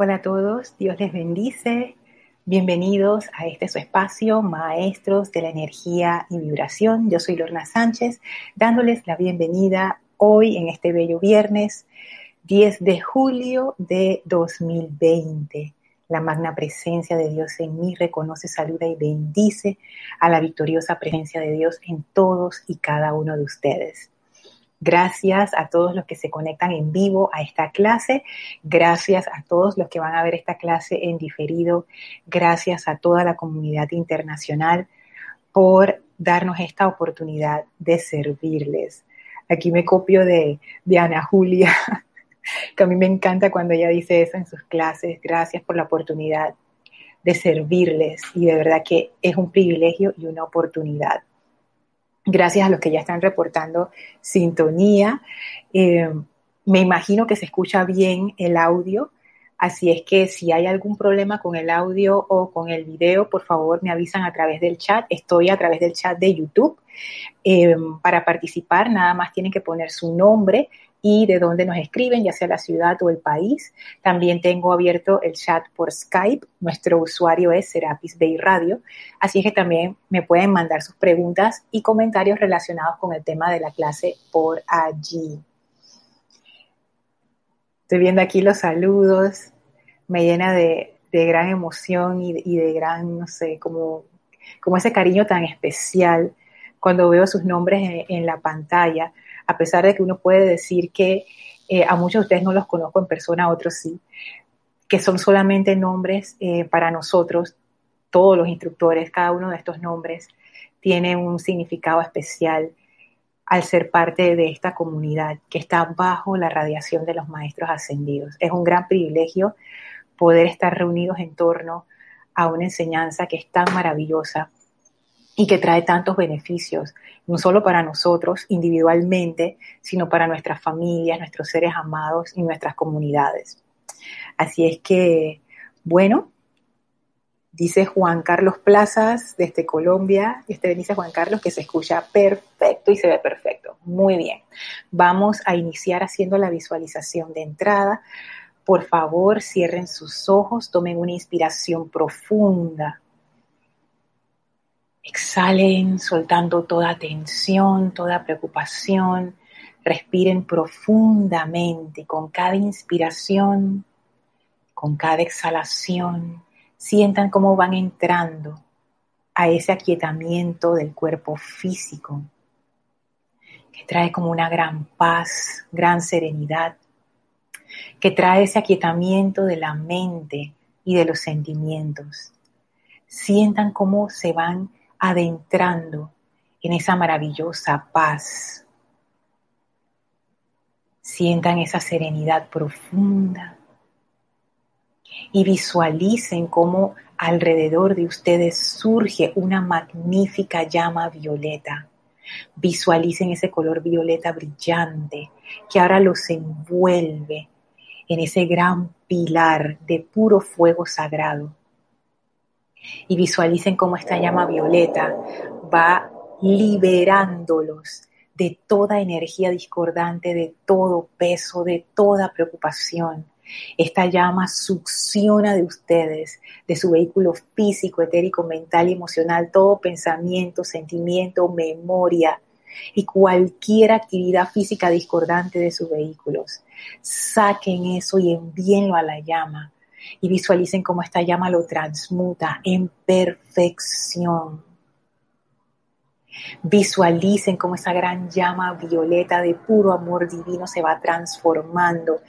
Hola a todos, Dios les bendice. Bienvenidos a este su espacio, Maestros de la Energía y Vibración. Yo soy Lorna Sánchez, dándoles la bienvenida hoy en este bello viernes 10 de julio de 2020. La magna presencia de Dios en mí reconoce, saluda y bendice a la victoriosa presencia de Dios en todos y cada uno de ustedes. Gracias a todos los que se conectan en vivo a esta clase. Gracias a todos los que van a ver esta clase en diferido. Gracias a toda la comunidad internacional por darnos esta oportunidad de servirles. Aquí me copio de, de Ana Julia que a mí me encanta cuando ella dice eso en sus clases. Gracias por la oportunidad de servirles y de verdad que es un privilegio y una oportunidad. Gracias a los que ya están reportando sintonía. Eh, me imagino que se escucha bien el audio, así es que si hay algún problema con el audio o con el video, por favor me avisan a través del chat. Estoy a través del chat de YouTube. Eh, para participar, nada más tienen que poner su nombre y de dónde nos escriben, ya sea la ciudad o el país. También tengo abierto el chat por Skype. Nuestro usuario es Serapis Bay Radio. Así es que también me pueden mandar sus preguntas y comentarios relacionados con el tema de la clase por allí. Estoy viendo aquí los saludos. Me llena de, gran emoción y, de gran, no sé, como, como ese cariño tan especial cuando veo sus nombres en la pantalla a pesar de que uno puede decir que eh, a muchos de ustedes no los conozco en persona, a otros sí, que son solamente nombres eh, para nosotros, todos los instructores, cada uno de estos nombres tiene un significado especial al ser parte de esta comunidad que está bajo la radiación de los maestros ascendidos. Es un gran privilegio poder estar reunidos en torno a una enseñanza que es tan maravillosa y que trae tantos beneficios, no solo para nosotros individualmente, sino para nuestras familias, nuestros seres amados y nuestras comunidades. Así es que, bueno, dice Juan Carlos Plazas desde Colombia, este dice Juan Carlos que se escucha perfecto y se ve perfecto. Muy bien. Vamos a iniciar haciendo la visualización de entrada. Por favor, cierren sus ojos, tomen una inspiración profunda Exhalen soltando toda tensión, toda preocupación. Respiren profundamente con cada inspiración, con cada exhalación. Sientan cómo van entrando a ese aquietamiento del cuerpo físico, que trae como una gran paz, gran serenidad, que trae ese aquietamiento de la mente y de los sentimientos. Sientan cómo se van adentrando en esa maravillosa paz. Sientan esa serenidad profunda y visualicen cómo alrededor de ustedes surge una magnífica llama violeta. Visualicen ese color violeta brillante que ahora los envuelve en ese gran pilar de puro fuego sagrado y visualicen cómo esta llama violeta va liberándolos de toda energía discordante, de todo peso, de toda preocupación. Esta llama succiona de ustedes, de su vehículo físico, etérico, mental y emocional, todo pensamiento, sentimiento, memoria y cualquier actividad física discordante de sus vehículos. Saquen eso y envíenlo a la llama y visualicen cómo esta llama lo transmuta en perfección. Visualicen cómo esa gran llama violeta de puro amor divino se va transformando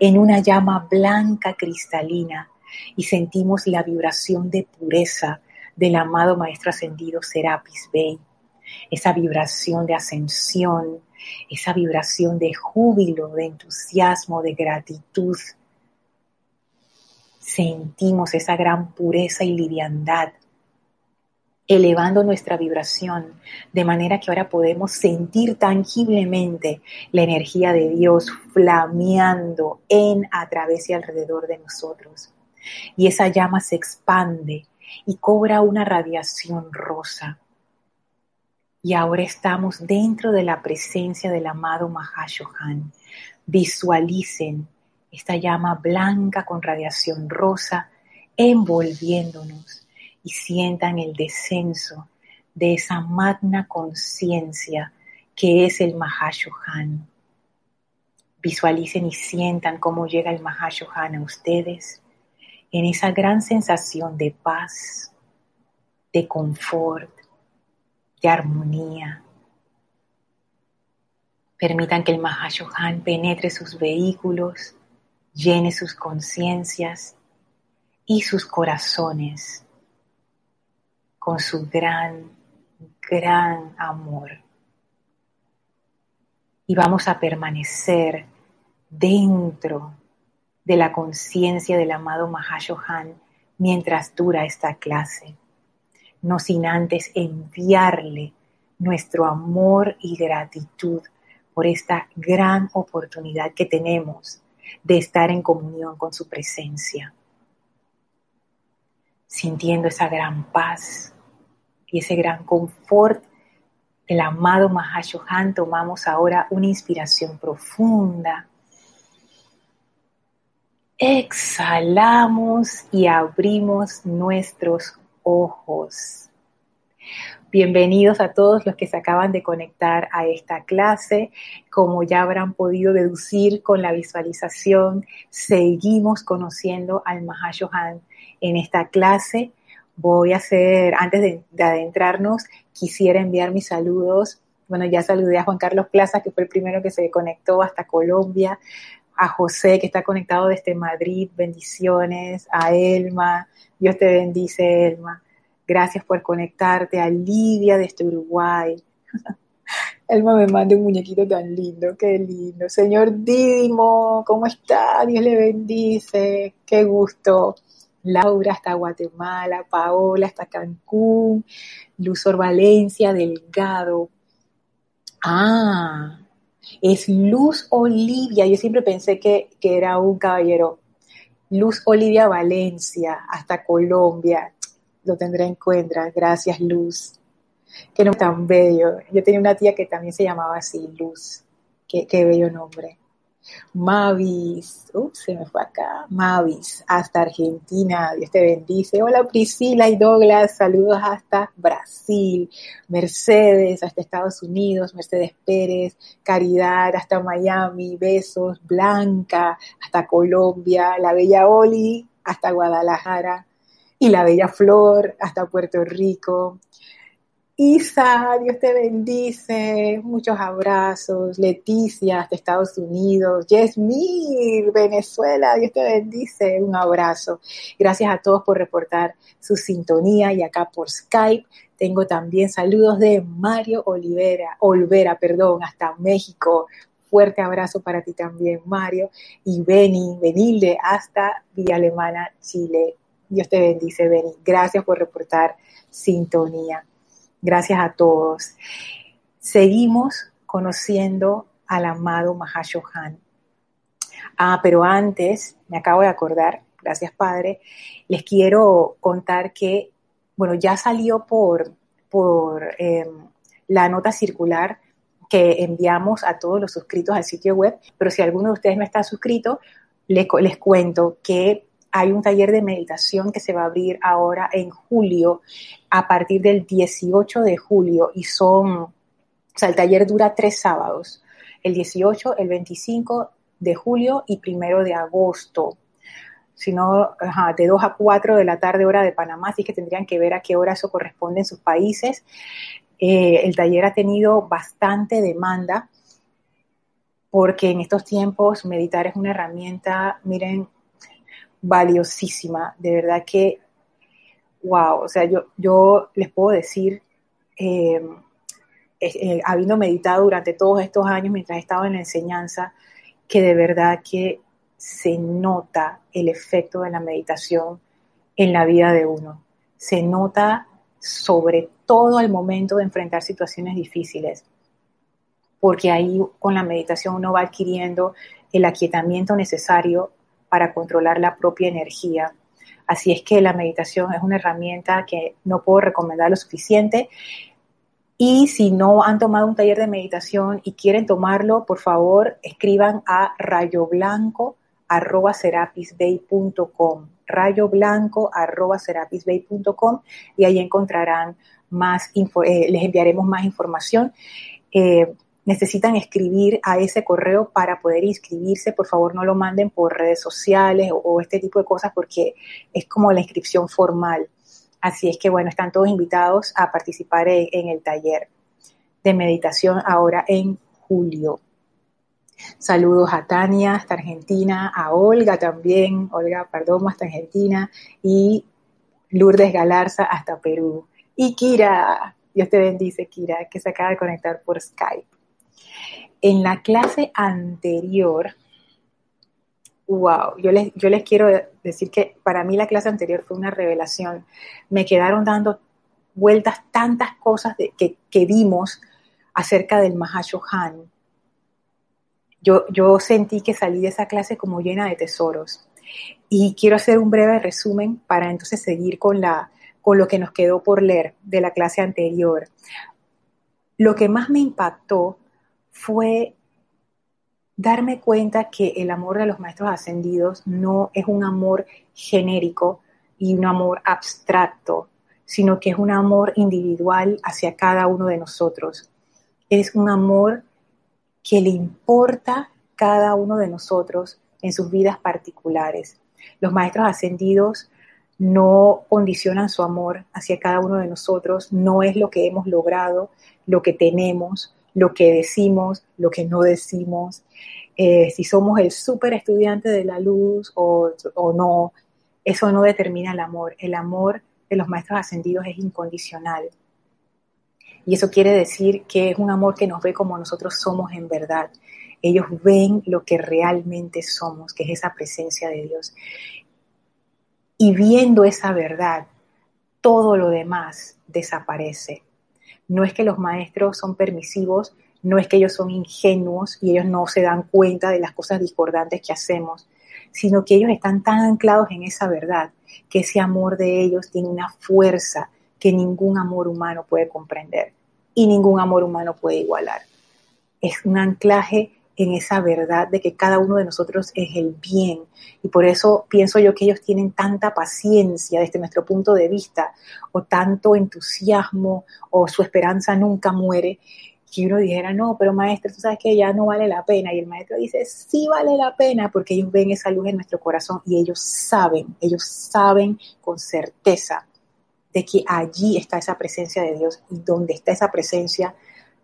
en una llama blanca cristalina y sentimos la vibración de pureza del amado Maestro Ascendido Serapis Bey. Esa vibración de ascensión, esa vibración de júbilo, de entusiasmo, de gratitud, sentimos esa gran pureza y liviandad, elevando nuestra vibración, de manera que ahora podemos sentir tangiblemente la energía de Dios flameando en, a través y alrededor de nosotros. Y esa llama se expande y cobra una radiación rosa. Y ahora estamos dentro de la presencia del amado Mahashohan. Visualicen esta llama blanca con radiación rosa envolviéndonos y sientan el descenso de esa magna conciencia que es el Mahashohan. Visualicen y sientan cómo llega el Mahashohan a ustedes en esa gran sensación de paz, de confort, de armonía. Permitan que el Mahashohan penetre sus vehículos, llene sus conciencias y sus corazones con su gran, gran amor. Y vamos a permanecer dentro de la conciencia del amado Mahashohan mientras dura esta clase no sin antes enviarle nuestro amor y gratitud por esta gran oportunidad que tenemos de estar en comunión con su presencia, sintiendo esa gran paz y ese gran confort del amado Mahashohan, tomamos ahora una inspiración profunda. Exhalamos y abrimos nuestros ojos. Bienvenidos a todos los que se acaban de conectar a esta clase. Como ya habrán podido deducir con la visualización, seguimos conociendo al Mahashohan en esta clase. Voy a hacer, antes de, de adentrarnos, quisiera enviar mis saludos. Bueno, ya saludé a Juan Carlos Plaza, que fue el primero que se conectó hasta Colombia a José que está conectado desde Madrid, bendiciones, a Elma, Dios te bendice, Elma. Gracias por conectarte. A Lidia desde Uruguay. Elma me manda un muñequito tan lindo, qué lindo. Señor Didimo, ¿cómo está? Dios le bendice. Qué gusto. Laura hasta Guatemala, Paola hasta Cancún, Luzor Valencia, Delgado. Ah, es Luz Olivia. Yo siempre pensé que, que era un caballero. Luz Olivia Valencia, hasta Colombia. Lo tendré en cuenta. Gracias, Luz. Qué nombre tan bello. Yo tenía una tía que también se llamaba así, Luz. Qué, qué bello nombre. Mavis, ups, se me fue acá, Mavis, hasta Argentina, Dios te bendice. Hola Priscila y Douglas, saludos hasta Brasil. Mercedes, hasta Estados Unidos, Mercedes Pérez, Caridad, hasta Miami, besos, Blanca, hasta Colombia, la bella Oli, hasta Guadalajara, y la bella Flor, hasta Puerto Rico. Isa, Dios te bendice, muchos abrazos. Leticia, de Estados Unidos. Yesmir, Venezuela, Dios te bendice, un abrazo. Gracias a todos por reportar su sintonía y acá por Skype. Tengo también saludos de Mario Olivera, Olvera, perdón, hasta México. Fuerte abrazo para ti también, Mario. Y Beni, Benilde, hasta Villa Alemana, Chile. Dios te bendice, Beni. Gracias por reportar sintonía. Gracias a todos. Seguimos conociendo al amado Mahashohan. Ah, pero antes, me acabo de acordar, gracias Padre, les quiero contar que, bueno, ya salió por, por em, la nota circular que enviamos a todos los suscritos al sitio web, pero si alguno de ustedes no está suscrito, les, les cuento que hay un taller de meditación que se va a abrir ahora en julio, a partir del 18 de julio, y son, o sea, el taller dura tres sábados, el 18, el 25 de julio y primero de agosto. Si no, de 2 a 4 de la tarde hora de Panamá, así que tendrían que ver a qué hora eso corresponde en sus países. Eh, el taller ha tenido bastante demanda porque en estos tiempos meditar es una herramienta, miren, valiosísima, de verdad que, wow, o sea, yo, yo les puedo decir, eh, eh, habiendo meditado durante todos estos años mientras estaba en la enseñanza, que de verdad que se nota el efecto de la meditación en la vida de uno. Se nota sobre todo al momento de enfrentar situaciones difíciles, porque ahí con la meditación uno va adquiriendo el aquietamiento necesario para controlar la propia energía. Así es que la meditación es una herramienta que no puedo recomendar lo suficiente. Y si no han tomado un taller de meditación y quieren tomarlo, por favor escriban a rayoblanco arroba serapisbay.com, rayo blanco arroba serapisbay.com y ahí encontrarán más, info, eh, les enviaremos más información. Eh, necesitan escribir a ese correo para poder inscribirse, por favor no lo manden por redes sociales o, este tipo de cosas porque es como la inscripción formal. Así es que bueno, están todos invitados a participar en, el taller de meditación ahora en julio. Saludos a Tania hasta Argentina, a Olga también, Olga perdón, hasta Argentina y Lourdes Galarza hasta Perú. Y Kira, Dios te bendice Kira, que se acaba de conectar por Skype. En la clase anterior, wow, yo les, quiero decir que para mí la clase anterior fue una revelación. Me quedaron dando vueltas tantas cosas que, que vimos acerca del Mahashohan. Yo, yo sentí que salí de esa clase como llena de tesoros. Y quiero hacer un breve resumen para entonces seguir con, la, con lo que nos quedó por leer de la clase anterior. Lo que más me impactó fue darme cuenta que el amor de los maestros ascendidos no es un amor genérico y un amor abstracto, sino que es un amor individual hacia cada uno de nosotros. Es un amor que le importa cada uno de nosotros en sus vidas particulares. Los maestros ascendidos no condicionan su amor hacia cada uno de nosotros, no es lo que hemos logrado, lo que tenemos, lo que decimos, lo que no decimos, eh, si somos el súper estudiante de la luz o, o no, eso no determina el amor. El amor de los maestros ascendidos es incondicional. Y eso quiere decir que es un amor que nos ve como nosotros somos en verdad. Ellos ven lo que realmente somos, que es esa presencia de Dios. Y viendo esa verdad, todo lo demás desaparece. No es que los maestros son permisivos, no es que ellos son ingenuos y ellos no se dan cuenta de las cosas discordantes que hacemos, sino que ellos están tan anclados en esa verdad que ese amor de ellos tiene una fuerza que ningún amor humano puede comprender y ningún amor humano puede igualar. Es un anclaje en esa verdad de que cada uno de nosotros es el bien. Y por eso pienso yo que ellos tienen tanta paciencia desde nuestro punto de vista, o tanto entusiasmo, o su esperanza nunca muere, que uno dijera, no, pero maestro, tú sabes que ya no vale la pena. Y el maestro dice, sí vale la pena, porque ellos ven esa luz en nuestro corazón y ellos saben, ellos saben con certeza de que allí está esa presencia de Dios y donde está esa presencia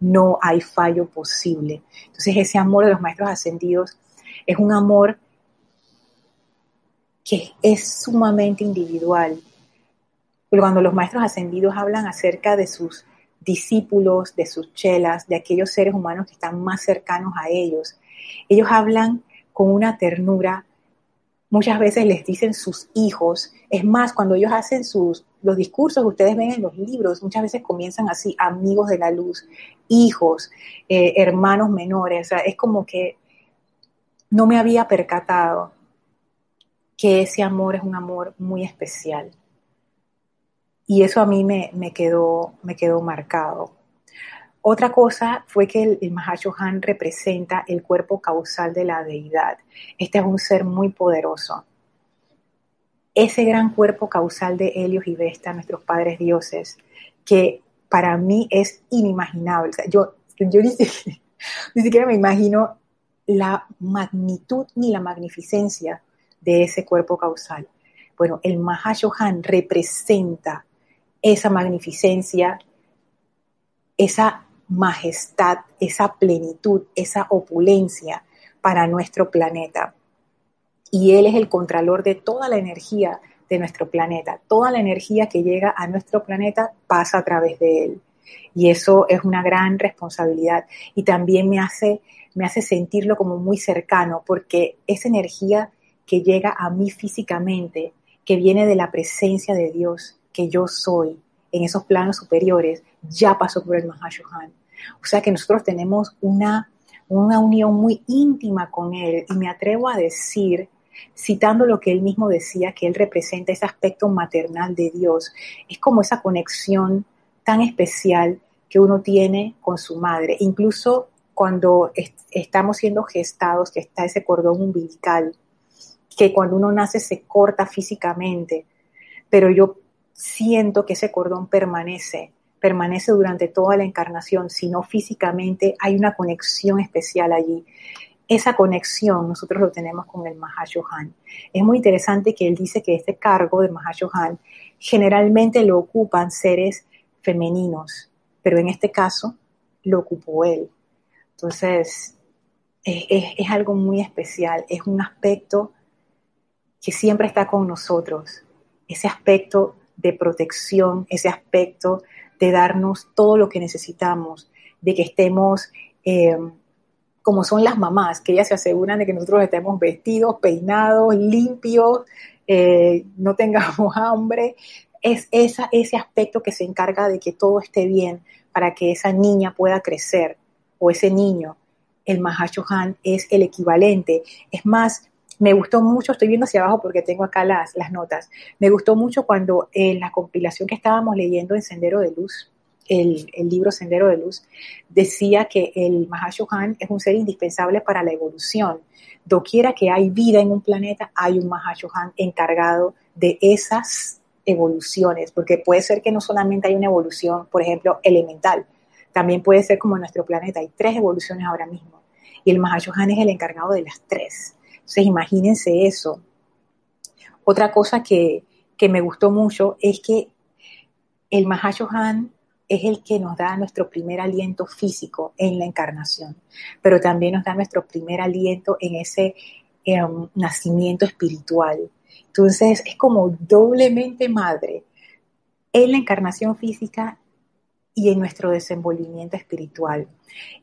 no hay fallo posible. Entonces ese amor de los maestros ascendidos es un amor que es sumamente individual. Cuando los maestros ascendidos hablan acerca de sus discípulos, de sus chelas, de aquellos seres humanos que están más cercanos a ellos, ellos hablan con una ternura muchas veces les dicen sus hijos. Es más, cuando ellos hacen sus, los discursos ustedes ven en los libros, muchas veces comienzan así, amigos de la luz, hijos, eh, hermanos menores. O sea, es como que no me había percatado que ese amor es un amor muy especial. Y eso a mí me, me quedó, me quedó marcado. Otra cosa fue que el, el Mahashohan representa el cuerpo causal de la deidad. Este es un ser muy poderoso. Ese gran cuerpo causal de Helios y Vesta, nuestros padres dioses, que para mí es inimaginable. yo yo ni, siquiera, me imagino la magnitud ni la magnificencia de ese cuerpo causal. Bueno, el Mahashohan representa esa magnificencia, esa majestad, esa plenitud, esa opulencia para nuestro planeta. Y Él es el contralor de toda la energía de nuestro planeta. Toda la energía que llega a nuestro planeta pasa a través de Él. Y eso es una gran responsabilidad. Y también me hace, me hace sentirlo como muy cercano, porque esa energía que llega a mí físicamente, que viene de la presencia de Dios, que yo soy, en esos planos superiores, ya pasó por el Mahashohan. O sea que nosotros tenemos una, una unión muy íntima con Él y me atrevo a decir, citando lo que Él mismo decía, que Él representa ese aspecto maternal de Dios, es como esa conexión tan especial que uno tiene con su madre, incluso cuando estamos siendo gestados, que está ese cordón umbilical, que cuando uno nace se corta físicamente, pero yo siento que ese cordón permanece, permanece durante toda la encarnación, sino físicamente hay una conexión especial allí. Esa conexión nosotros lo tenemos con el Mahashohan. Es muy interesante que él dice que este cargo de Mahashohan generalmente lo ocupan seres femeninos, pero en este caso lo ocupó él. Entonces, es, algo muy especial, es un aspecto que siempre está con nosotros, ese aspecto de protección, ese aspecto de darnos todo lo que necesitamos, de que estemos eh, como son las mamás, que ellas se aseguran de que nosotros estemos vestidos, peinados, limpios, eh, no tengamos hambre. Es esa, ese aspecto que se encarga de que todo esté bien para que esa niña pueda crecer o ese niño. El Mahashohan es el equivalente. Es más, me gustó mucho, estoy viendo hacia abajo porque tengo acá las, las notas, me gustó mucho cuando en la compilación que estábamos leyendo en Sendero de Luz, el, el, libro Sendero de Luz, decía que el Mahashohan es un ser indispensable para la evolución. Doquiera que hay vida en un planeta, hay un Mahashohan encargado de esas evoluciones, porque puede ser que no solamente hay una evolución, por ejemplo, elemental, también puede ser como en nuestro planeta, hay tres evoluciones ahora mismo, y el Mahashohan es el encargado de las tres. Entonces, imagínense eso. Otra cosa que, que me gustó mucho es que el Mahashohan es el que nos da nuestro primer aliento físico en la encarnación, pero también nos da nuestro primer aliento en ese em, nacimiento espiritual. Entonces es como doblemente madre en la encarnación física y en nuestro desenvolvimiento espiritual.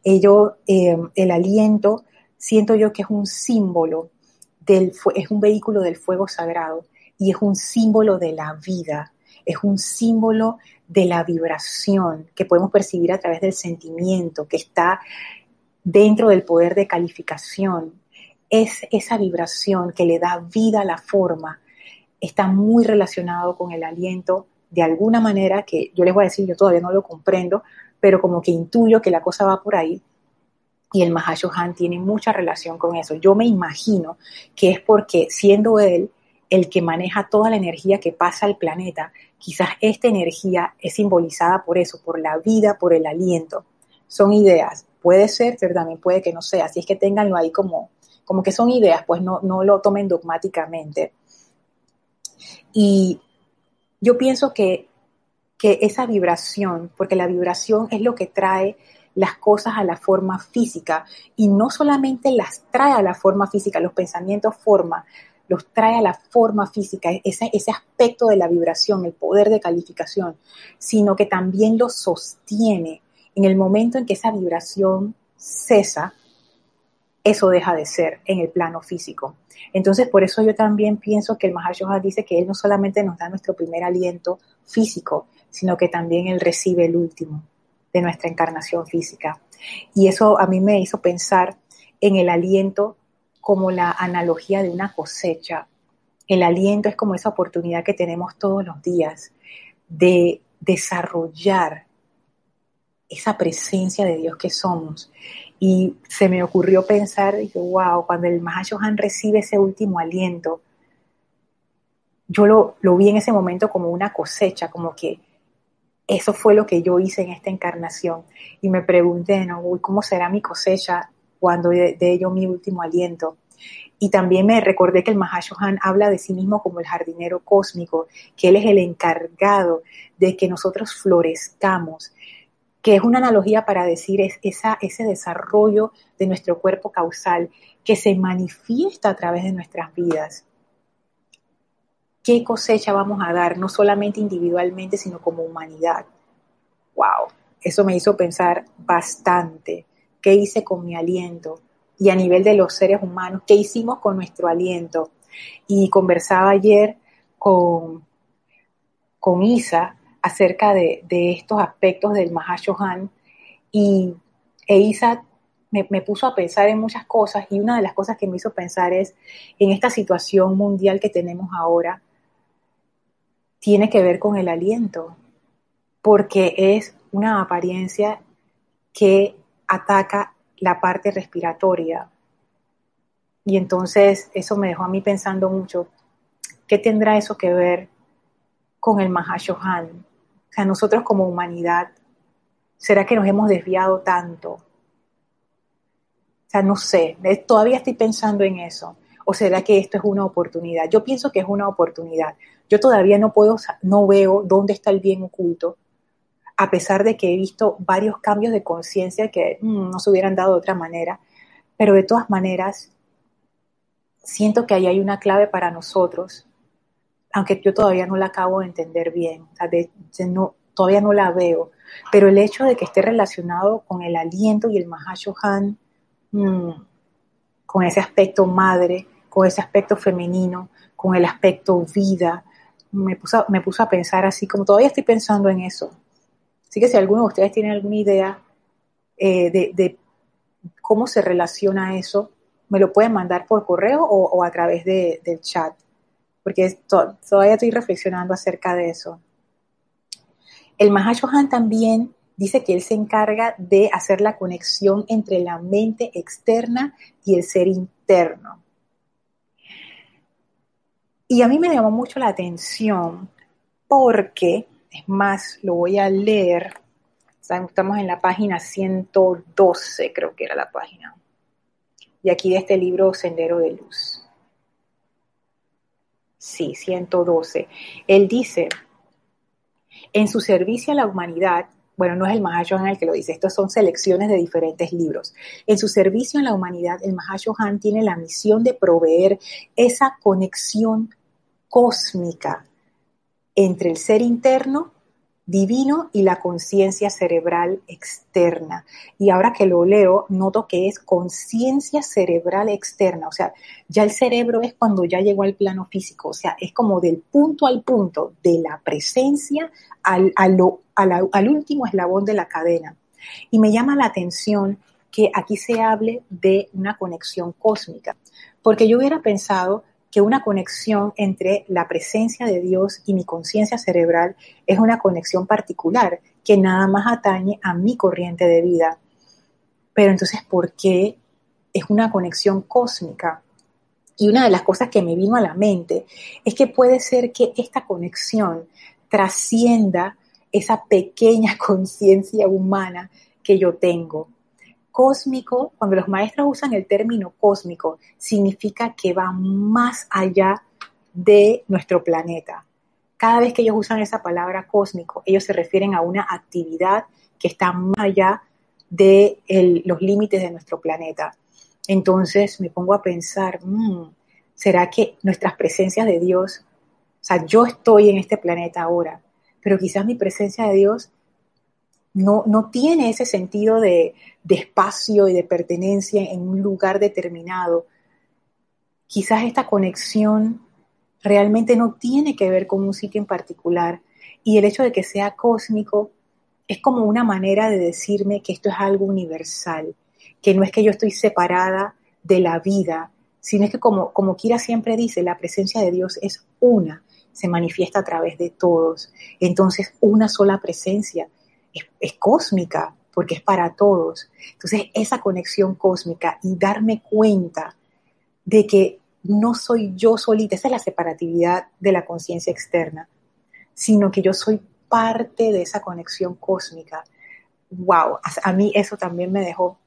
Ello, em, el aliento, siento yo que es un símbolo del, es un vehículo del fuego sagrado y es un símbolo de la vida, es un símbolo de la vibración que podemos percibir a través del sentimiento que está dentro del poder de calificación. Es esa vibración que le da vida a la forma. Está muy relacionado con el aliento de alguna manera que yo les voy a decir, yo todavía no lo comprendo, pero como que intuyo que la cosa va por ahí. Y el Mahashohan tiene mucha relación con eso. Yo me imagino que es porque siendo él el que maneja toda la energía que pasa al planeta, quizás esta energía es simbolizada por eso, por la vida, por el aliento. Son ideas, puede ser, pero también puede que no sea. Así es que ténganlo ahí como, como que son ideas, pues no, no lo tomen dogmáticamente. Y yo pienso que, que esa vibración, porque la vibración es lo que trae las cosas a la forma física y no solamente las trae a la forma física, los pensamientos forma, los trae a la forma física, ese, ese aspecto de la vibración, el poder de calificación, sino que también los sostiene. En el momento en que esa vibración cesa, eso deja de ser en el plano físico. Entonces, por eso yo también pienso que el Mahashoha dice que Él no solamente nos da nuestro primer aliento físico, sino que también Él recibe el último de nuestra encarnación física. Y eso a mí me hizo pensar en el aliento como la analogía de una cosecha. El aliento es como esa oportunidad que tenemos todos los días de desarrollar esa presencia de Dios que somos. Y se me ocurrió pensar, wow, cuando el Mahashohan recibe ese último aliento, yo lo, lo, vi en ese momento como una cosecha, como que eso fue lo que yo hice en esta encarnación. Y me pregunté, ¿no? ¿cómo será mi cosecha cuando de, ello mi último aliento. Y también me recordé que el Mahashohan habla de sí mismo como el jardinero cósmico, que él es el encargado de que nosotros florezcamos, que es una analogía para decir es ese desarrollo de nuestro cuerpo causal que se manifiesta a través de nuestras vidas. ¿Qué cosecha vamos a dar, no solamente individualmente, sino como humanidad? ¡Wow! Eso me hizo pensar bastante qué hice con mi aliento y a nivel de los seres humanos, qué hicimos con nuestro aliento. Y conversaba ayer con, con Isa acerca de, estos aspectos del Mahashohan y e Isa me, me, puso a pensar en muchas cosas y una de las cosas que me hizo pensar es en esta situación mundial que tenemos ahora, tiene que ver con el aliento, porque es una apariencia que ataca la parte respiratoria. Y entonces eso me dejó a mí pensando mucho, ¿qué tendrá eso que ver con el Mahashohan? O sea, nosotros como humanidad, ¿será que nos hemos desviado tanto? O sea, no sé, todavía estoy pensando en eso. ¿O será que esto es una oportunidad? Yo pienso que es una oportunidad. Yo todavía no puedo, no veo dónde está el bien oculto, a pesar de que he visto varios cambios de conciencia que mm, no se hubieran dado de otra manera. Pero de todas maneras, siento que ahí hay una clave para nosotros, aunque yo todavía no la acabo de entender bien, no, todavía no la veo, pero el hecho de que esté relacionado con el aliento y el Mahashohan, mmm, con ese aspecto madre, con ese aspecto femenino, con el aspecto vida, me puso, me puso a pensar así, como todavía estoy pensando en eso. Así que si alguno de ustedes tiene alguna idea eh, de cómo se relaciona eso, me lo pueden mandar por correo o, a través del chat, porque todavía estoy reflexionando acerca de eso. El Mahashohan también dice que él se encarga de hacer la conexión entre la mente externa y el ser interno. Y a mí me llamó mucho la atención porque, es más, lo voy a leer Estamos en la página 112, creo que era la página. Y aquí de este libro Sendero de Luz. Sí, 112. Él dice, en su servicio a la humanidad, bueno, no es el Mahashohan el que lo dice, estos son selecciones de diferentes libros. En su servicio a la humanidad, el Mahashohan tiene la misión de proveer esa conexión cósmica entre el ser interno divino y la conciencia cerebral externa. Y ahora que lo leo, noto que es conciencia cerebral externa, o sea, ya el cerebro es cuando ya llegó al plano físico, o sea, es como del punto al punto, de la presencia al, al último eslabón de la cadena. Y me llama la atención que aquí se hable de una conexión cósmica, porque yo hubiera pensado que una conexión entre la presencia de Dios y mi conciencia cerebral es una conexión particular que nada más atañe a mi corriente de vida. Pero entonces, ¿por qué es una conexión cósmica? Y una de las cosas que me vino a la mente es que puede ser que esta conexión trascienda esa pequeña conciencia humana que yo tengo cósmico, cuando los maestros usan el término cósmico, significa que va más allá de nuestro planeta. Cada vez que ellos usan esa palabra cósmico, ellos se refieren a una actividad que está más allá de los límites de nuestro planeta. Entonces me pongo a pensar, mm, ¿será que nuestras presencias de Dios, o sea, yo estoy en este planeta ahora, pero quizás mi presencia de Dios no, no tiene ese sentido de, de espacio y de pertenencia en un lugar determinado. Quizás esta conexión realmente no tiene que ver con un sitio en particular y el hecho de que sea cósmico es como una manera de decirme que esto es algo universal, que no es que yo estoy separada de la vida, sino es que como, como Kira siempre dice, la presencia de Dios es una, se manifiesta a través de todos. Entonces, una sola presencia es, cósmica, porque es para todos. Entonces, esa conexión cósmica y darme cuenta de que no soy yo solita, esa es la separatividad de la conciencia externa, sino que yo soy parte de esa conexión cósmica. Wow, a mí eso también me dejó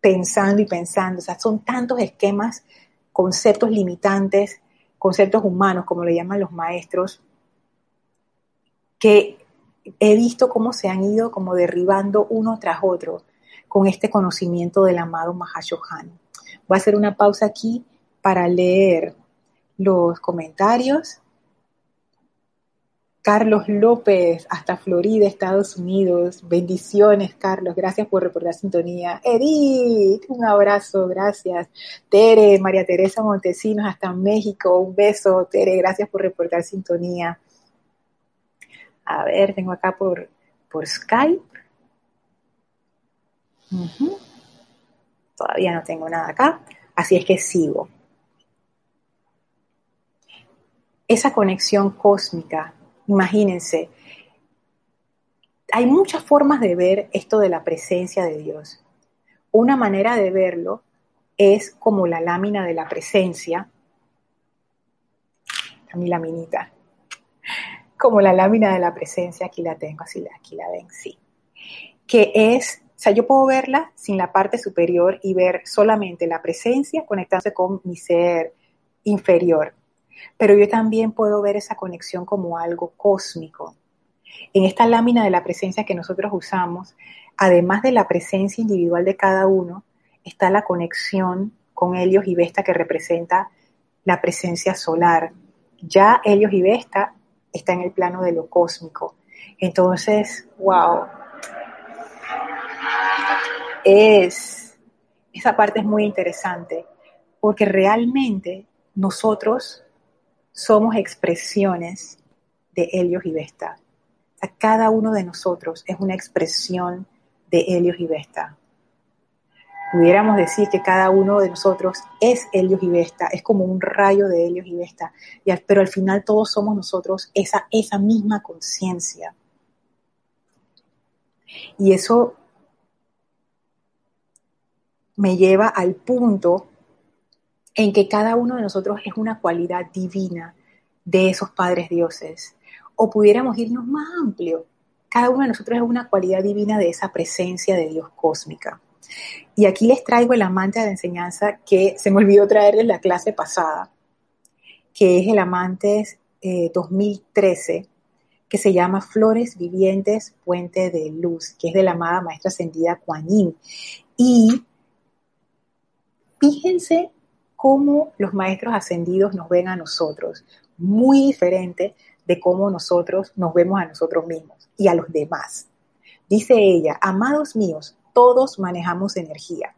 pensando y pensando, o sea, son tantos esquemas, conceptos limitantes, conceptos humanos, como le llaman los maestros, que he visto cómo se han ido como derribando uno tras otro con este conocimiento del amado Mahashohan. Voy a hacer una pausa aquí para leer los comentarios. Carlos López, hasta Florida, Estados Unidos. Bendiciones, Carlos. Gracias por reportar sintonía. Edith, un abrazo, gracias. Tere, María Teresa Montesinos, hasta México. Un beso, Tere. Gracias por reportar sintonía. A ver, tengo acá por, por Skype. Todavía no tengo nada acá, así es que sigo. Esa conexión cósmica, imagínense, hay muchas formas de ver esto de la presencia de Dios. Una manera de verlo es como la lámina de la presencia. Mi laminita. Como la lámina de la presencia, aquí la tengo, así aquí la ven, sí. Que es, o sea, yo puedo verla sin la parte superior y ver solamente la presencia conectándose con mi ser inferior. Pero yo también puedo ver esa conexión como algo cósmico. En esta lámina de la presencia que nosotros usamos, además de la presencia individual de cada uno, está la conexión con Helios y Vesta que representa la presencia solar. Ya Helios y Vesta está en el plano de lo cósmico. Entonces, wow. Es, esa parte es muy interesante porque realmente nosotros somos expresiones de Helios y Vesta. cada uno de nosotros es una expresión de Helios y Vesta pudiéramos decir que cada uno de nosotros es Helios y Vesta, es como un rayo de Helios y Vesta, pero al final todos somos nosotros esa, esa misma conciencia. Y eso me lleva al punto en que cada uno de nosotros es una cualidad divina de esos padres dioses. O pudiéramos irnos más amplio, cada uno de nosotros es una cualidad divina de esa presencia de Dios cósmica. Y aquí les traigo el amante de la enseñanza que se me olvidó traerles la clase pasada, que es el amante 2013, eh, que se llama Flores Vivientes, Puente de Luz, que es de la amada maestra ascendida Kuan Yin. Y fíjense cómo los maestros ascendidos nos ven a nosotros, muy diferente de cómo nosotros nos vemos a nosotros mismos y a los demás. Dice ella, amados míos, todos manejamos energía.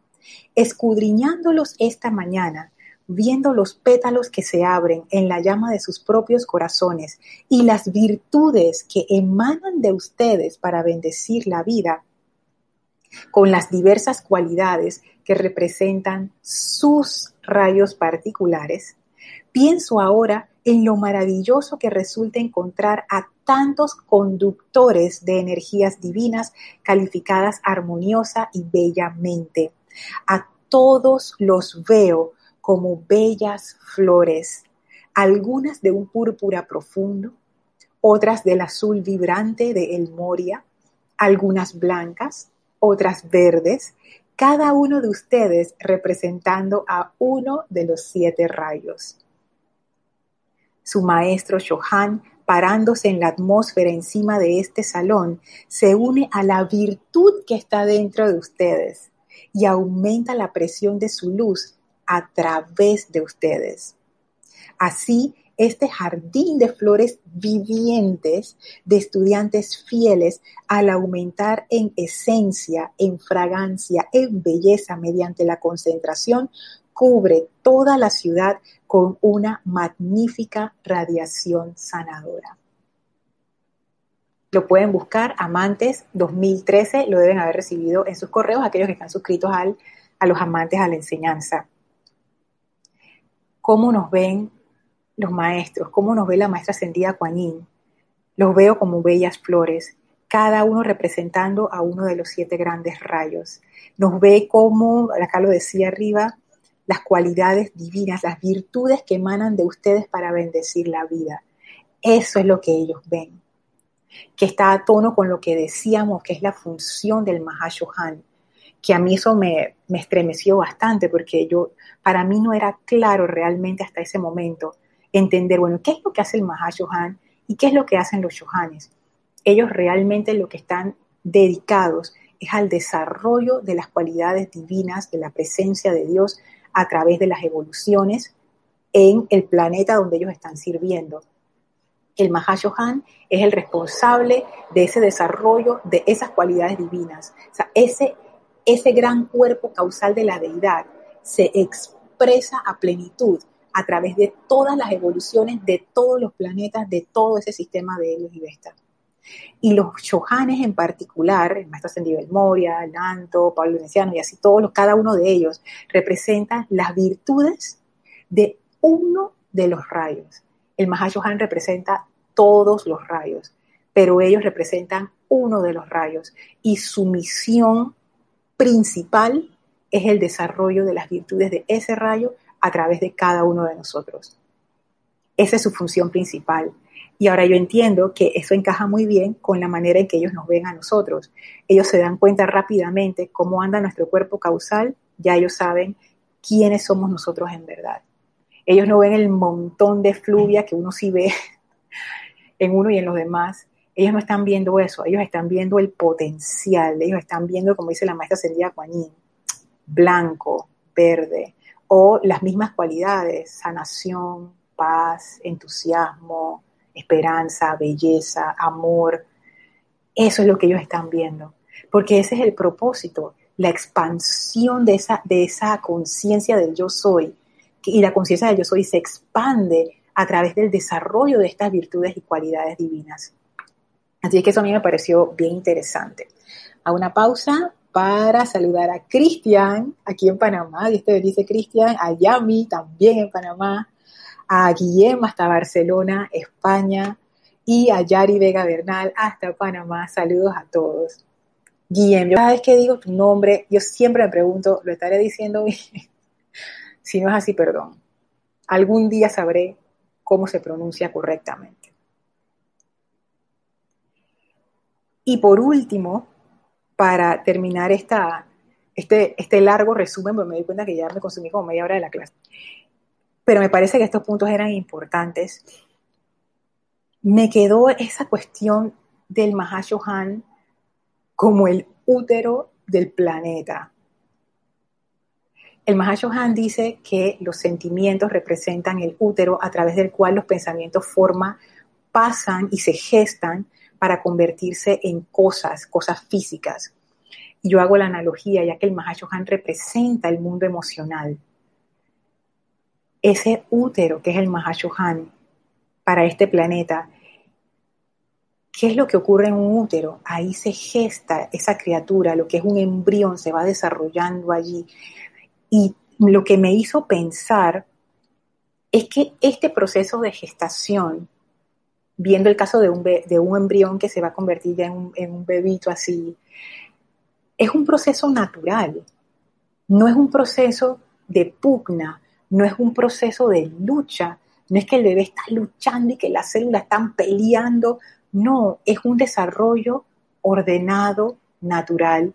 Escudriñándolos esta mañana, viendo los pétalos que se abren en la llama de sus propios corazones y las virtudes que emanan de ustedes para bendecir la vida, con las diversas cualidades que representan sus rayos particulares, pienso ahora en lo maravilloso que resulta encontrar a tantos conductores de energías divinas calificadas armoniosa y bellamente. A todos los veo como bellas flores, algunas de un púrpura profundo, otras del azul vibrante de El Moria, algunas blancas, otras verdes, cada uno de ustedes representando a uno de los siete rayos. Su maestro Shohan parándose en la atmósfera encima de este salón, se une a la virtud que está dentro de ustedes y aumenta la presión de su luz a través de ustedes. Así, este jardín de flores vivientes de estudiantes fieles, al aumentar en esencia, en fragancia, en belleza mediante la concentración, cubre toda la ciudad con una magnífica radiación sanadora. Lo pueden buscar, Amantes 2013, lo deben haber recibido en sus correos aquellos que están suscritos al, a los amantes a la enseñanza. ¿Cómo nos ven los maestros? ¿Cómo nos ve la maestra ascendida Kuan Los veo como bellas flores, cada uno representando a uno de los siete grandes rayos. Nos ve como, acá lo decía arriba, las cualidades divinas, las virtudes que emanan de ustedes para bendecir la vida. Eso es lo que ellos ven, que está a tono con lo que decíamos que es la función del Mahashohan, que a mí eso me, me estremeció bastante porque yo, para mí no era claro realmente hasta ese momento entender, bueno, ¿qué es lo que hace el Mahashohan y qué es lo que hacen los Shohanes? Ellos realmente lo que están dedicados es al desarrollo de las cualidades divinas, de la presencia de Dios a través de las evoluciones en el planeta donde ellos están sirviendo. El Mahashohan es el responsable de ese desarrollo de esas cualidades divinas. O sea, ese, ese gran cuerpo causal de la deidad se expresa a plenitud a través de todas las evoluciones de todos los planetas, de todo ese sistema de Helios y Vesta. Y los Shohanes en particular, el maestro ascendido del Moria, el Nanto, Pablo Veneciano y así todos, cada uno de ellos representan las virtudes de uno de los rayos. El Mahashohan representa todos los rayos, pero ellos representan uno de los rayos y su misión principal es el desarrollo de las virtudes de ese rayo a través de cada uno de nosotros. Esa es su función principal. Y ahora yo entiendo que eso encaja muy bien con la manera en que ellos nos ven a nosotros. Ellos se dan cuenta rápidamente cómo anda nuestro cuerpo causal, ya ellos saben quiénes somos nosotros en verdad. Ellos no ven el montón de fluvia que uno sí ve en uno y en los demás. Ellos no están viendo eso, ellos están viendo el potencial, ellos están viendo, como dice la maestra Celia Guanín, blanco, verde, o las mismas cualidades, sanación, paz, entusiasmo, esperanza, belleza, amor. Eso es lo que ellos están viendo, porque ese es el propósito, la expansión de esa, de esa conciencia del yo soy. Y la conciencia del yo soy se expande a través del desarrollo de estas virtudes y cualidades divinas. Así que eso a mí me pareció bien interesante. A una pausa para saludar a Cristian aquí en Panamá, y este dice Cristian, a Yami también en Panamá, a Guillem hasta Barcelona, España, y a Yari Vega Bernal hasta Panamá. Saludos a todos. Guillem, cada vez que digo tu nombre, yo siempre me pregunto, ¿lo estaré diciendo si no es así, perdón. Algún día sabré cómo se pronuncia correctamente. Y por último, para terminar esta, este, este largo resumen, porque me di cuenta que ya me consumí como media hora de la clase, pero me parece que estos puntos eran importantes. Me quedó esa cuestión del Mahashohan como el útero del planeta. El Mahashohan dice que los sentimientos representan el útero a través del cual los pensamientos forman, pasan y se gestan para convertirse en cosas, cosas físicas. yo hago la analogía, ya que el Mahashohan representa el mundo emocional ese útero que es el Mahashohan para este planeta, ¿qué es lo que ocurre en un útero? Ahí se gesta esa criatura, lo que es un embrión, se va desarrollando allí. Y lo que me hizo pensar es que este proceso de gestación, viendo el caso de un, de un embrión que se va a convertir ya en un, en un bebito así, es un proceso natural, no es un proceso de pugna, no es un proceso de lucha, no es que el bebé está luchando y que las células están peleando, no, es un desarrollo ordenado, natural.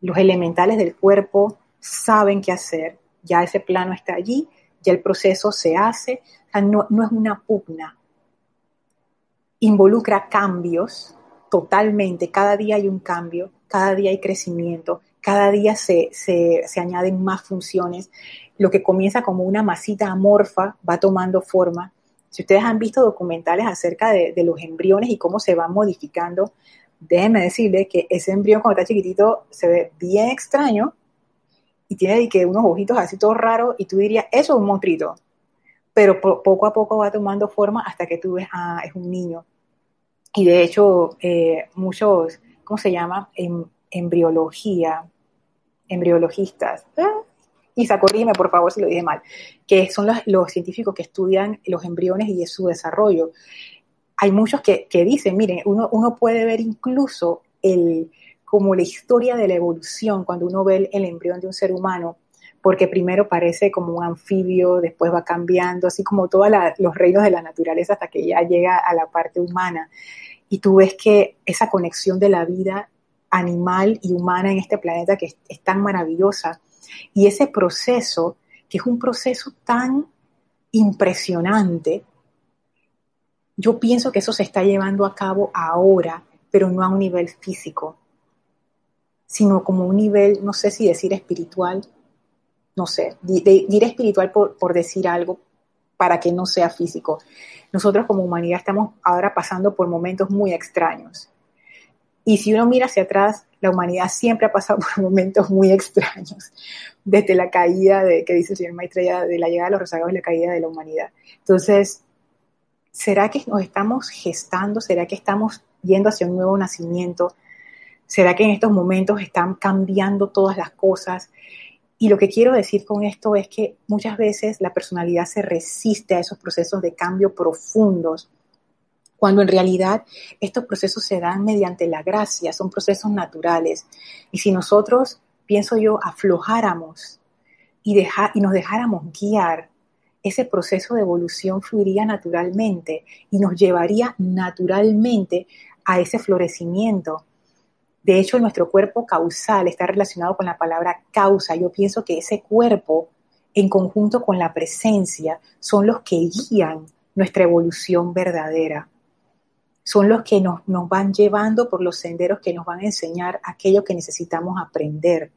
Los elementales del cuerpo saben qué hacer, ya ese plano está allí, ya el proceso se hace, no, no es una pugna. Involucra cambios totalmente, cada día hay un cambio, cada día hay crecimiento, cada día se, se, se añaden más funciones lo que comienza como una masita amorfa va tomando forma. Si ustedes han visto documentales acerca de, los embriones y cómo se van modificando, déjenme decirles que ese embrión cuando está chiquitito se ve bien extraño y tiene que unos ojitos así todos raros y tú dirías, eso es un monstruito. Pero poco a poco va tomando forma hasta que tú ves, ah, es un niño. Y de hecho, eh, muchos, ¿cómo se llama? En, embriología, embriologistas, ¿eh? Isa, corrígeme por favor si lo dije mal, que son los, científicos que estudian los embriones y su desarrollo. Hay muchos que, dicen, miren, uno, uno, puede ver incluso el, como la historia de la evolución cuando uno ve el, embrión de un ser humano, porque primero parece como un anfibio, después va cambiando, así como todos los reinos de la naturaleza hasta que ya llega a la parte humana. Y tú ves que esa conexión de la vida animal y humana en este planeta que es tan maravillosa, y ese proceso, que es un proceso tan impresionante, yo pienso que eso se está llevando a cabo ahora, pero no a un nivel físico, sino como un nivel, no sé si decir espiritual, no sé, diré espiritual por, por decir algo para que no sea físico. Nosotros como humanidad estamos ahora pasando por momentos muy extraños. Y si uno mira hacia atrás, la humanidad siempre ha pasado por momentos muy extraños, desde la caída de, que dice el señor de la llegada de los rezagados y la caída de la humanidad. Entonces, ¿será que nos estamos gestando? ¿Será que estamos yendo hacia un nuevo nacimiento? ¿Será que en estos momentos están cambiando todas las cosas? Y lo que quiero decir con esto es que muchas veces la personalidad se resiste a esos procesos de cambio profundos cuando en realidad estos procesos se dan mediante la gracia, son procesos naturales. Y si nosotros pienso yo, aflojáramos y, y nos dejáramos guiar, ese proceso de evolución fluiría naturalmente y nos llevaría naturalmente a ese florecimiento. De hecho, nuestro cuerpo causal está relacionado con la palabra causa. Yo pienso que ese cuerpo, en conjunto con la presencia, son los que guían nuestra evolución verdadera. Son los que nos, nos van llevando por los senderos que nos van a enseñar aquello que necesitamos aprender.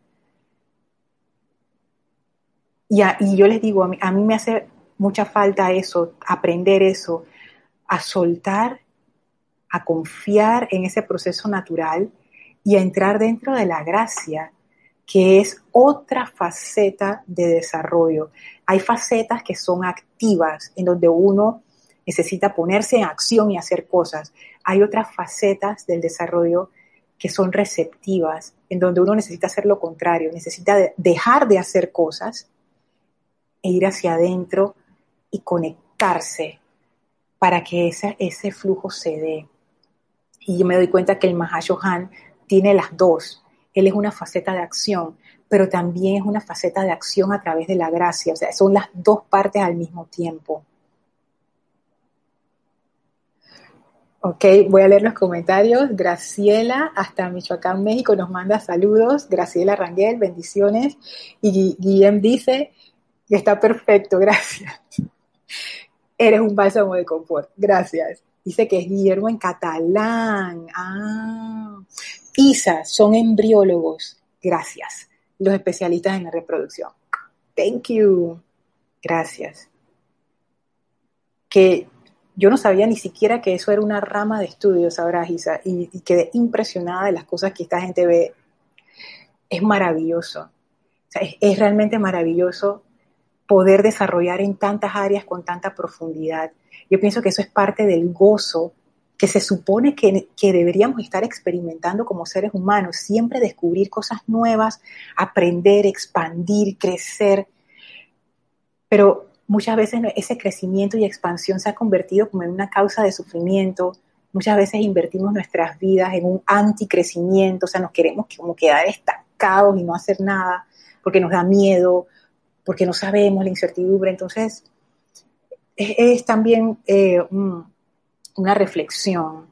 Y, y yo les digo, a mí, a mí me hace mucha falta eso, aprender eso, a soltar, a confiar en ese proceso natural y a entrar dentro de la gracia, que es otra faceta de desarrollo. Hay facetas que son activas, en donde uno necesita ponerse en acción y hacer cosas. Hay otras facetas del desarrollo que son receptivas, en donde uno necesita hacer lo contrario, necesita dejar de hacer cosas e ir hacia adentro y conectarse para que ese, ese flujo se dé. Y yo me doy cuenta que el Mahashohan tiene las dos. Él es una faceta de acción, pero también es una faceta de acción a través de la gracia. O sea, son las dos partes al mismo tiempo. Ok, voy a leer los comentarios. Graciela, hasta Michoacán, México, nos manda saludos. Graciela Rangel, bendiciones. Y Guillem dice que está perfecto, gracias. Eres un bálsamo de confort. Gracias. Dice que es Guillermo en catalán. Ah. ISA, son embriólogos. Gracias. Los especialistas en la reproducción. Thank you. Gracias. Que yo no sabía ni siquiera que eso era una rama de estudios, sabrás, Isa, y, quedé impresionada de las cosas que esta gente ve. Es maravilloso. es realmente maravilloso poder desarrollar en tantas áreas con tanta profundidad. Yo pienso que eso es parte del gozo que se supone que, deberíamos estar experimentando como seres humanos, siempre descubrir cosas nuevas, aprender, expandir, crecer. Pero muchas veces ese crecimiento y expansión se ha convertido como en una causa de sufrimiento. Muchas veces invertimos nuestras vidas en un anticrecimiento, o sea, nos queremos como quedar estancados y no hacer nada porque nos da miedo, porque no sabemos la incertidumbre. Entonces, es, también eh, una reflexión.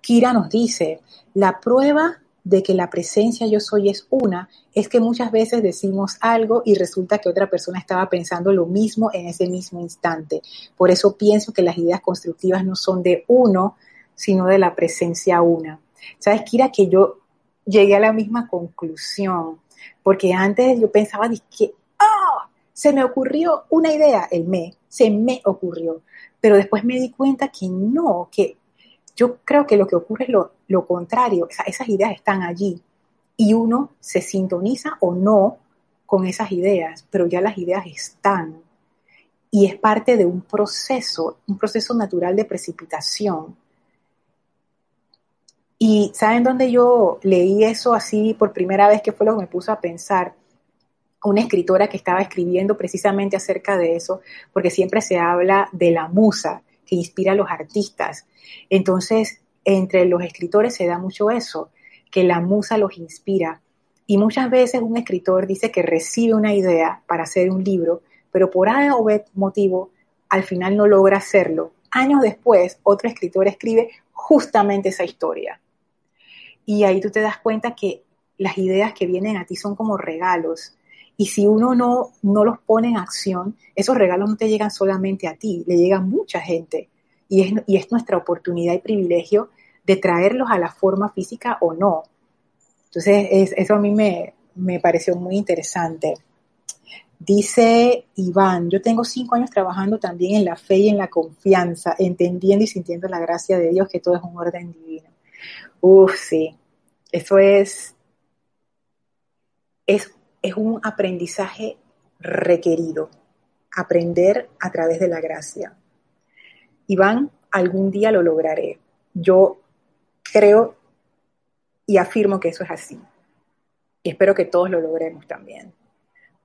Kira nos dice, la prueba de que la presencia yo soy es una, es que muchas veces decimos algo y resulta que otra persona estaba pensando lo mismo en ese mismo instante. Por eso pienso que las ideas constructivas no son de uno, sino de la presencia una. ¿Sabes, Kira, que yo llegué a la misma conclusión? Porque antes yo pensaba que, ¡ah! Se me ocurrió una idea, el me, se me ocurrió. Pero después me di cuenta que no, que yo creo que lo que ocurre es lo, contrario. esas ideas están allí y uno se sintoniza o no con esas ideas, pero ya las ideas están. Y es parte de un proceso, un proceso natural de precipitación y ¿saben dónde yo leí eso así por primera vez? que fue lo que me puso a pensar? Una escritora que estaba escribiendo precisamente acerca de eso, porque siempre se habla de la musa que inspira a los artistas. Entonces, entre los escritores se da mucho eso, que la musa los inspira. Y muchas veces un escritor dice que recibe una idea para hacer un libro, pero por algo motivo al final no logra hacerlo. Años después, otro escritor escribe justamente esa historia. Y ahí tú te das cuenta que las ideas que vienen a ti son como regalos. Y si uno no, no los pone en acción, esos regalos no te llegan solamente a ti, le llegan a mucha gente. Y es, y es nuestra oportunidad y privilegio de traerlos a la forma física o no. Entonces, eso a mí me, me pareció muy interesante. Dice Iván, yo tengo cinco años trabajando también en la fe y en la confianza, entendiendo y sintiendo la gracia de Dios, que todo es un orden divino. Uf, sí. Eso es, es, es un aprendizaje requerido. Aprender a través de la gracia. Iván, algún día lo lograré. Yo creo y afirmo que eso es así. Y espero que todos lo logremos también.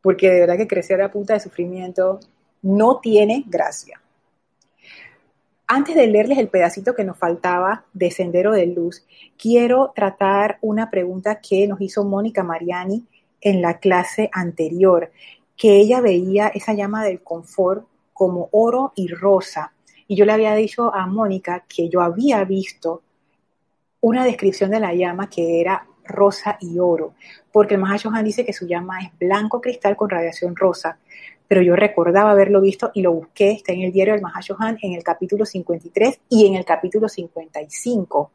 Porque de verdad que crecer a punta de sufrimiento no tiene gracia. antes de leerles el pedacito que nos faltaba de Sendero de Luz, quiero tratar una pregunta que nos hizo Mónica Mariani en la clase anterior, que ella veía esa llama del confort como oro y rosa. Y yo le había dicho a Mónica que yo había visto una descripción de la llama que era rosa y oro, porque el Mahashohan dice que su llama es blanco cristal con radiación rosa, pero yo recordaba haberlo visto y lo busqué, está en el diario del Mahashohan en el capítulo 53 y en el capítulo 55.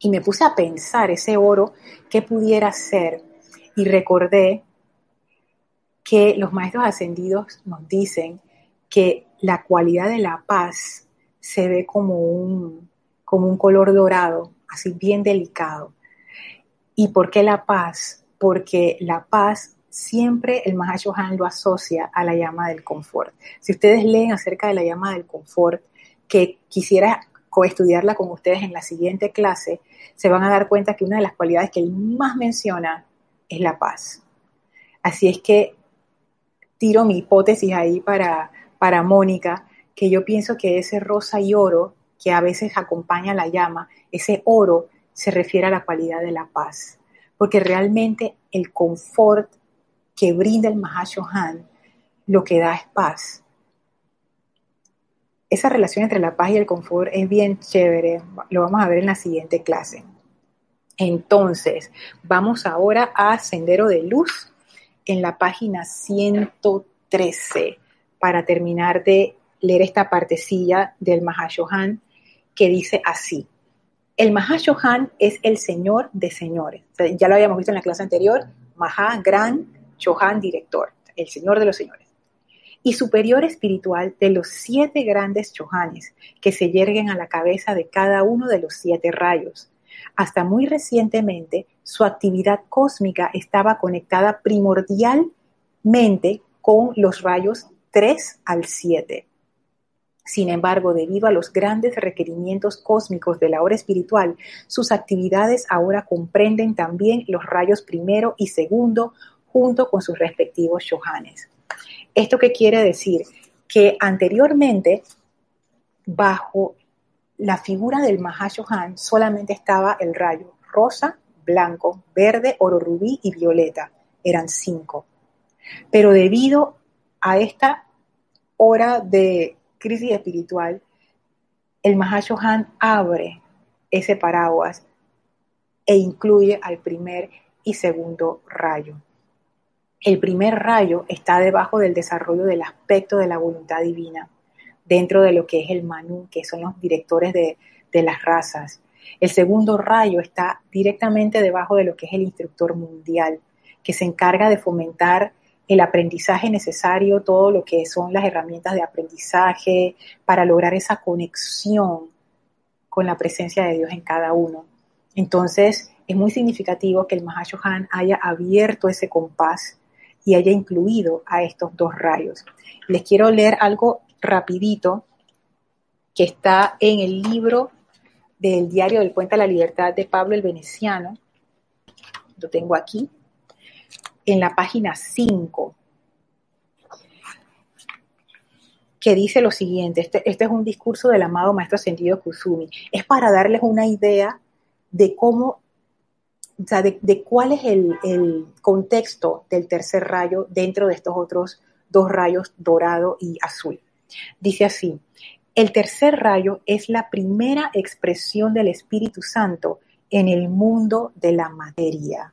Y me puse a pensar ese oro, qué pudiera ser, y recordé que los maestros ascendidos nos dicen que la cualidad de la paz se ve como un, como un color dorado, así bien delicado. ¿Y por qué la paz? Porque la paz siempre el Mahashohan lo asocia a la llama del confort. Si ustedes leen acerca de la llama del confort, que quisiera coestudiarla con ustedes en la siguiente clase, se van a dar cuenta que una de las cualidades que él más menciona es la paz. Así es que tiro mi hipótesis ahí para, para Mónica, que yo pienso que ese rosa y oro que a veces acompaña la llama, ese oro se refiere a la cualidad de la paz, porque realmente el confort que brinda el Mahashohan, lo que da es paz. Esa relación entre la paz y el confort es bien chévere, lo vamos a ver en la siguiente clase. Entonces, vamos ahora a Sendero de Luz en la página 113 para terminar de leer esta partecilla del Mahashohan que dice así. El Mahashohan es el Señor de señores. ya lo habíamos visto en la clase anterior. Maha, gran, Chohan, director, el Señor de los Señores, y superior espiritual de los siete grandes Chohanes que se yerguen a la cabeza de cada uno de los siete rayos. Hasta muy recientemente, su actividad cósmica estaba conectada primordialmente con los rayos 3 al 7. Sin embargo, debido a los grandes requerimientos cósmicos de la hora espiritual, sus actividades ahora comprenden también los rayos primero y segundo junto con sus respectivos shohanes. ¿Esto qué quiere decir? Que anteriormente, bajo la figura del Mahashohan, solamente estaba el rayo rosa, blanco, verde, oro rubí y violeta. Eran cinco. Pero debido a esta hora de crisis espiritual, el Mahashohan abre ese paraguas e incluye al primer y segundo rayo. El primer rayo está debajo del desarrollo del aspecto de la voluntad divina, dentro de lo que es el Manu, que son los directores de, las razas. El segundo rayo está directamente debajo de lo que es el instructor mundial, que se encarga de fomentar el aprendizaje necesario, todo lo que son las herramientas de aprendizaje para lograr esa conexión con la presencia de Dios en cada uno. Entonces, es muy significativo que el Mahashohan haya abierto ese compás y haya incluido a estos dos rayos. Les quiero leer algo rapidito que está en el libro del diario del Puente a la Libertad de Pablo el Veneciano. Lo tengo aquí, en la página 5, que dice lo siguiente, este, este, es un discurso del amado Maestro Sentido Kusumi, es para darles una idea de cómo o sea, de, cuál es el, contexto del tercer rayo dentro de estos otros dos rayos dorado y azul. Dice así, el tercer rayo es la primera expresión del Espíritu Santo en el mundo de la materia.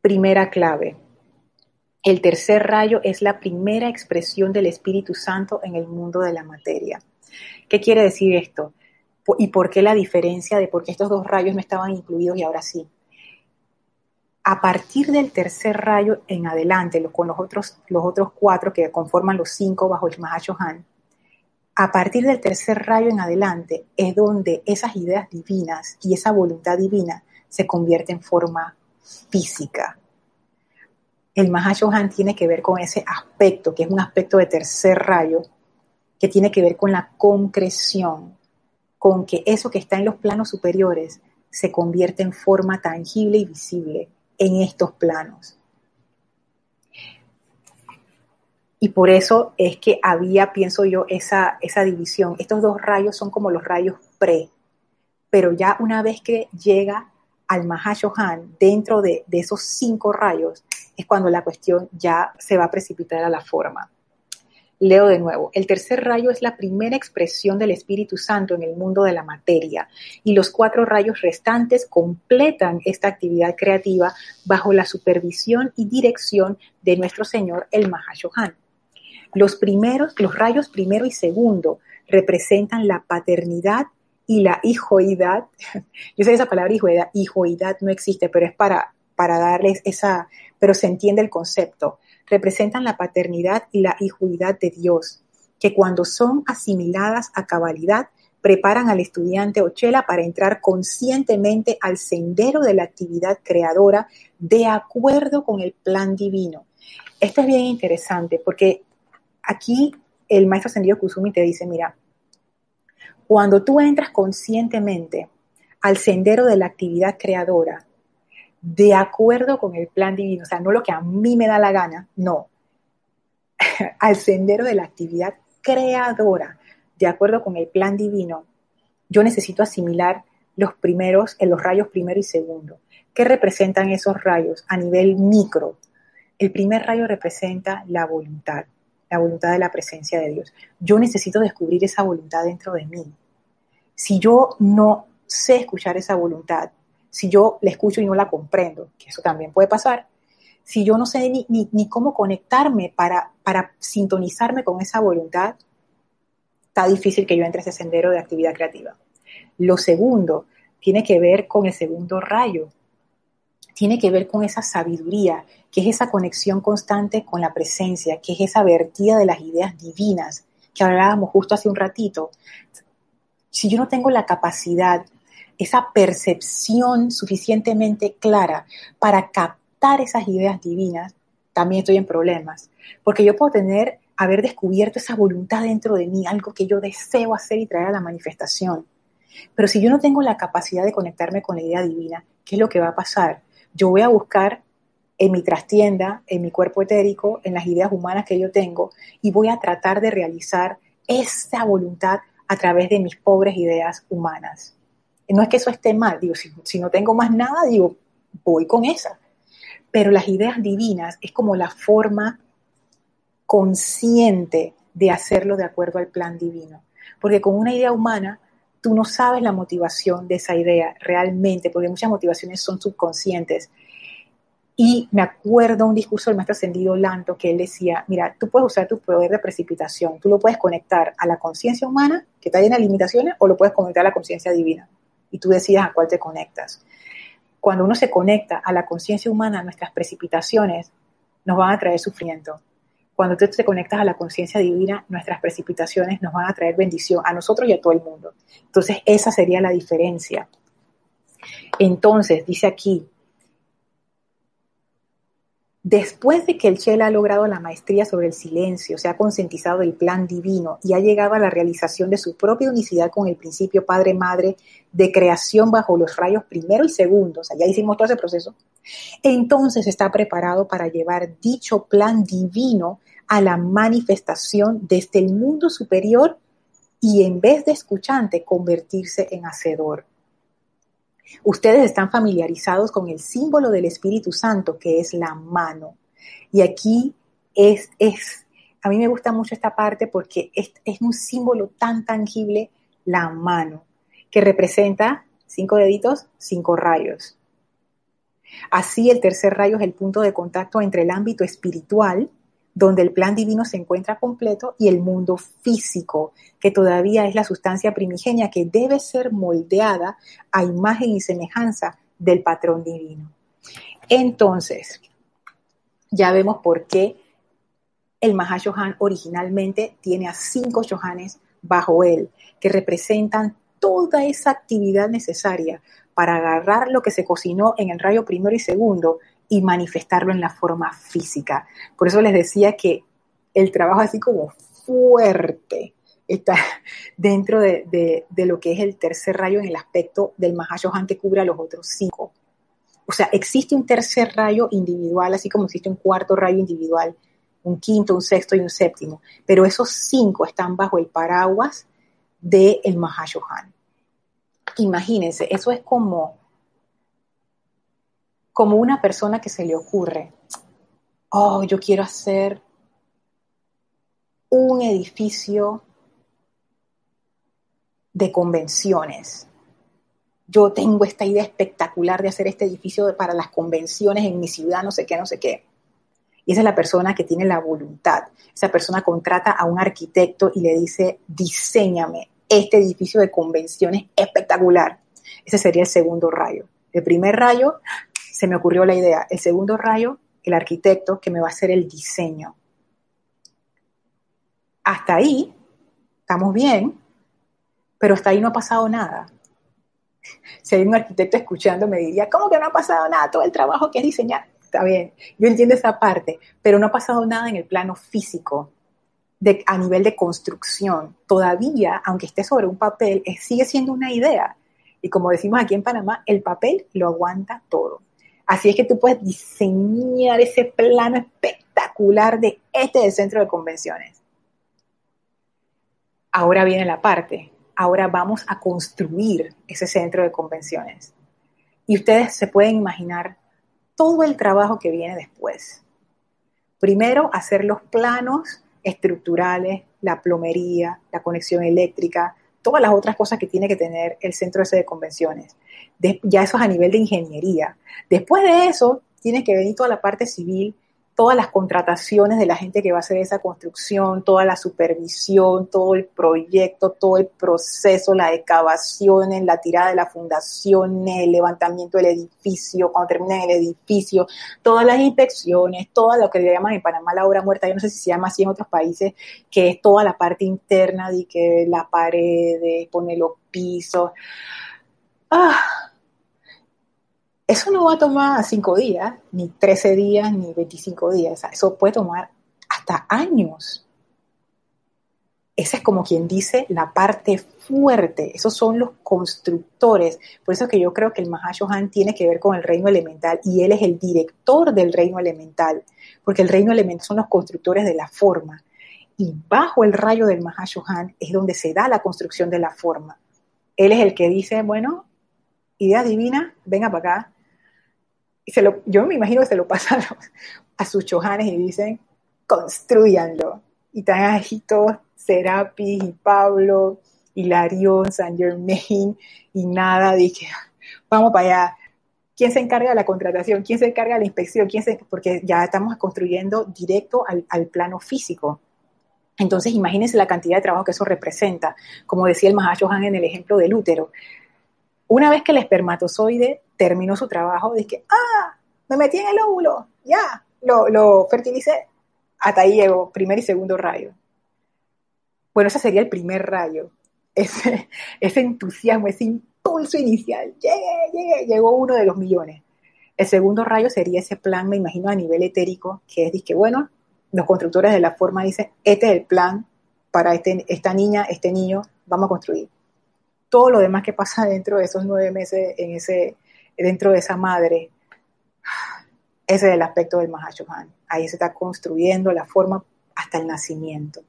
Primera clave. El tercer rayo es la primera expresión del Espíritu Santo en el mundo de la materia. ¿Qué quiere decir esto? y por qué la diferencia de por qué estos dos rayos no estaban incluidos y ahora sí. A partir del tercer rayo en adelante, con los otros, cuatro que conforman los cinco bajo el Mahashohan, a partir del tercer rayo en adelante es donde esas ideas divinas y esa voluntad divina se convierte en forma física. El Mahashohan tiene que ver con ese aspecto, que es un aspecto de tercer rayo, que tiene que ver con la concreción, con que eso que está en los planos superiores se convierte en forma tangible y visible en estos planos. Y por eso es que había, pienso yo, esa, esa división. Estos dos rayos son como los rayos pre, pero ya una vez que llega al Mahashohan dentro de, de esos cinco rayos, es cuando la cuestión ya se va a precipitar a la forma. Leo de nuevo, el tercer rayo es la primera expresión del Espíritu Santo en el mundo de la materia y los cuatro rayos restantes completan esta actividad creativa bajo la supervisión y dirección de nuestro Señor el Mahashohan. Los primeros, los rayos primero y segundo representan la paternidad y la hijoidad. Yo sé esa palabra hijoidad, hijoidad no existe, pero es para, para darles esa, pero se entiende el concepto representan la paternidad y la hijuidad de Dios, que cuando son asimiladas a cabalidad, preparan al estudiante Ochela para entrar conscientemente al sendero de la actividad creadora de acuerdo con el plan divino. Esto es bien interesante porque aquí el maestro ascendido Kusumi te dice, mira, cuando tú entras conscientemente al sendero de la actividad creadora, de acuerdo con el plan divino, o sea, no lo que a mí me da la gana, no, al sendero de la actividad creadora, de acuerdo con el plan divino, yo necesito asimilar los primeros, en los rayos primero y segundo. ¿Qué representan esos rayos a nivel micro? El primer rayo representa la voluntad, la voluntad de la presencia de Dios. Yo necesito descubrir esa voluntad dentro de mí. Si yo no sé escuchar esa voluntad, si yo la escucho y no la comprendo, que eso también puede pasar, si yo no sé ni, ni, cómo conectarme para, para sintonizarme con esa voluntad, está difícil que yo entre ese sendero de actividad creativa. Lo segundo tiene que ver con el segundo rayo, tiene que ver con esa sabiduría, que es esa conexión constante con la presencia, que es esa vertida de las ideas divinas que hablábamos justo hace un ratito. Si yo no tengo la capacidad esa percepción suficientemente clara para captar esas ideas divinas, también estoy en problemas. Porque yo puedo tener, haber descubierto esa voluntad dentro de mí, algo que yo deseo hacer y traer a la manifestación. Pero si yo no tengo la capacidad de conectarme con la idea divina, ¿qué es lo que va a pasar? Yo voy a buscar en mi trastienda, en mi cuerpo etérico, en las ideas humanas que yo tengo, y voy a tratar de realizar esa voluntad a través de mis pobres ideas humanas. No es que eso esté mal, digo, si, no tengo más nada, digo, voy con esa. Pero las ideas divinas es como la forma consciente de hacerlo de acuerdo al plan divino. Porque con una idea humana, tú no sabes la motivación de esa idea realmente, porque muchas motivaciones son subconscientes. Y me acuerdo un discurso del maestro ascendido Lanto que él decía, mira, tú puedes usar tu poder de precipitación, tú lo puedes conectar a la conciencia humana, que está llena de limitaciones, o lo puedes conectar a la conciencia divina y tú decidas a cuál te conectas. Cuando uno se conecta a la conciencia humana, nuestras precipitaciones nos van a traer sufrimiento. Cuando tú te conectas a la conciencia divina, nuestras precipitaciones nos van a traer bendición a nosotros y a todo el mundo. Entonces, esa sería la diferencia. Entonces, dice aquí, Después de que el Chela ha logrado la maestría sobre el silencio, se ha concientizado del plan divino y ha llegado a la realización de su propia unicidad con el principio Padre-Madre de creación bajo los rayos primero y segundo, o sea, ya hicimos todo ese proceso, entonces está preparado para llevar dicho plan divino a la manifestación desde el mundo superior y en vez de escuchante convertirse en hacedor. Ustedes están familiarizados con el símbolo del Espíritu Santo, que es la mano. Y aquí es, es a mí me gusta mucho esta parte porque es, es un símbolo tan tangible, la mano, que representa cinco deditos, cinco rayos. Así el tercer rayo es el punto de contacto entre el ámbito espiritual donde el plan divino se encuentra completo, y el mundo físico, que todavía es la sustancia primigenia que debe ser moldeada a imagen y semejanza del patrón divino. Entonces, ya vemos por qué el Mahashohan originalmente tiene a cinco Shohanes bajo él, que representan toda esa actividad necesaria para agarrar lo que se cocinó en el rayo primero y segundo y manifestarlo en la forma física. Por eso les decía que el trabajo así como fuerte está dentro de, lo que es el tercer rayo en el aspecto del Mahashohan que cubre a los otros cinco. O sea, existe un tercer rayo individual, así como existe un cuarto rayo individual, un quinto, un sexto y un séptimo, pero esos cinco están bajo el paraguas del el Mahashohan. Imagínense, eso es como, como una persona que se le ocurre, oh, yo quiero hacer un edificio de convenciones. Yo tengo esta idea espectacular de hacer este edificio para las convenciones en mi ciudad, no sé qué, no sé qué. Y esa es la persona que tiene la voluntad. Esa persona contrata a un arquitecto y le dice, diseñame este edificio de convenciones espectacular. Ese sería el segundo rayo. El primer rayo, se me ocurrió la idea. El segundo rayo, el arquitecto que me va a hacer el diseño. Hasta ahí, estamos bien, pero hasta ahí no ha pasado nada. Si hay un arquitecto escuchando, me diría, ¿cómo que no ha pasado nada? Todo el trabajo que es diseñar está bien, yo entiendo esa parte, pero no ha pasado nada en el plano físico, a nivel de construcción. Todavía, aunque esté sobre un papel, sigue siendo una idea. Y como decimos aquí en Panamá, el papel lo aguanta todo. Así es que tú puedes diseñar ese plano espectacular de este centro de convenciones. Ahora viene la parte. Ahora vamos a construir ese centro de convenciones. Y ustedes se pueden imaginar todo el trabajo que viene después. Primero, hacer los planos estructurales, la plomería, la conexión eléctrica, todas las otras cosas que tiene que tener el centro ese de convenciones. Ya eso es a nivel de ingeniería. Después de eso, tiene que venir toda la parte civil todas las contrataciones de la gente que va a hacer esa construcción, toda la supervisión, todo el proyecto, todo el proceso, la excavación, la tirada de la fundación, el levantamiento del edificio, cuando termina el edificio, todas las inspecciones, todo lo que le llaman en Panamá la obra muerta, yo no sé si se llama así en otros países, que es toda la parte interna de que la pared, poner los pisos. Ah, eso no va a tomar cinco días, ni 13 días, ni 25 días. Eso puede tomar hasta años. Esa es como quien dice la parte fuerte. Esos son los constructores. Por eso es que yo creo que el Mahashohan tiene que ver con el reino elemental y él es el director del reino elemental, porque el reino elemental son los constructores de la forma. Y bajo el rayo del Mahashohan es donde se da la construcción de la forma. Él es el que dice, bueno, idea divina, venga para acá, yo me imagino que se lo pasan a sus chojanes y dicen, construyanlo. Y están ahí todos, Serapis y Pablo, Hilarión, San Germain, y nada, dije, vamos para allá. ¿Quién se encarga de la contratación? ¿Quién se encarga de la inspección? ¿Quién se, porque ya estamos construyendo directo al, plano físico. Entonces, imagínense la cantidad de trabajo que eso representa. Como decía el Mahashohan en el ejemplo del útero. Una vez que el espermatozoide terminó su trabajo, dije, ah, me metí en el óvulo, ya, lo, lo fertilicé. Hasta ahí llegó, primer y segundo rayo. Bueno, ese sería el primer rayo. Ese, entusiasmo, ese impulso inicial. Llegué, llegué, llegó uno de los millones. El segundo rayo sería ese plan, me imagino, a nivel etérico, que es que, bueno, los constructores de la forma dicen, este es el plan para este, esta niña, este niño, vamos a construir. Todo lo demás que pasa dentro de esos nueve meses en ese, dentro de esa madre, ese es el aspecto del Mahashohan. Ahí se está construyendo la forma hasta el nacimiento.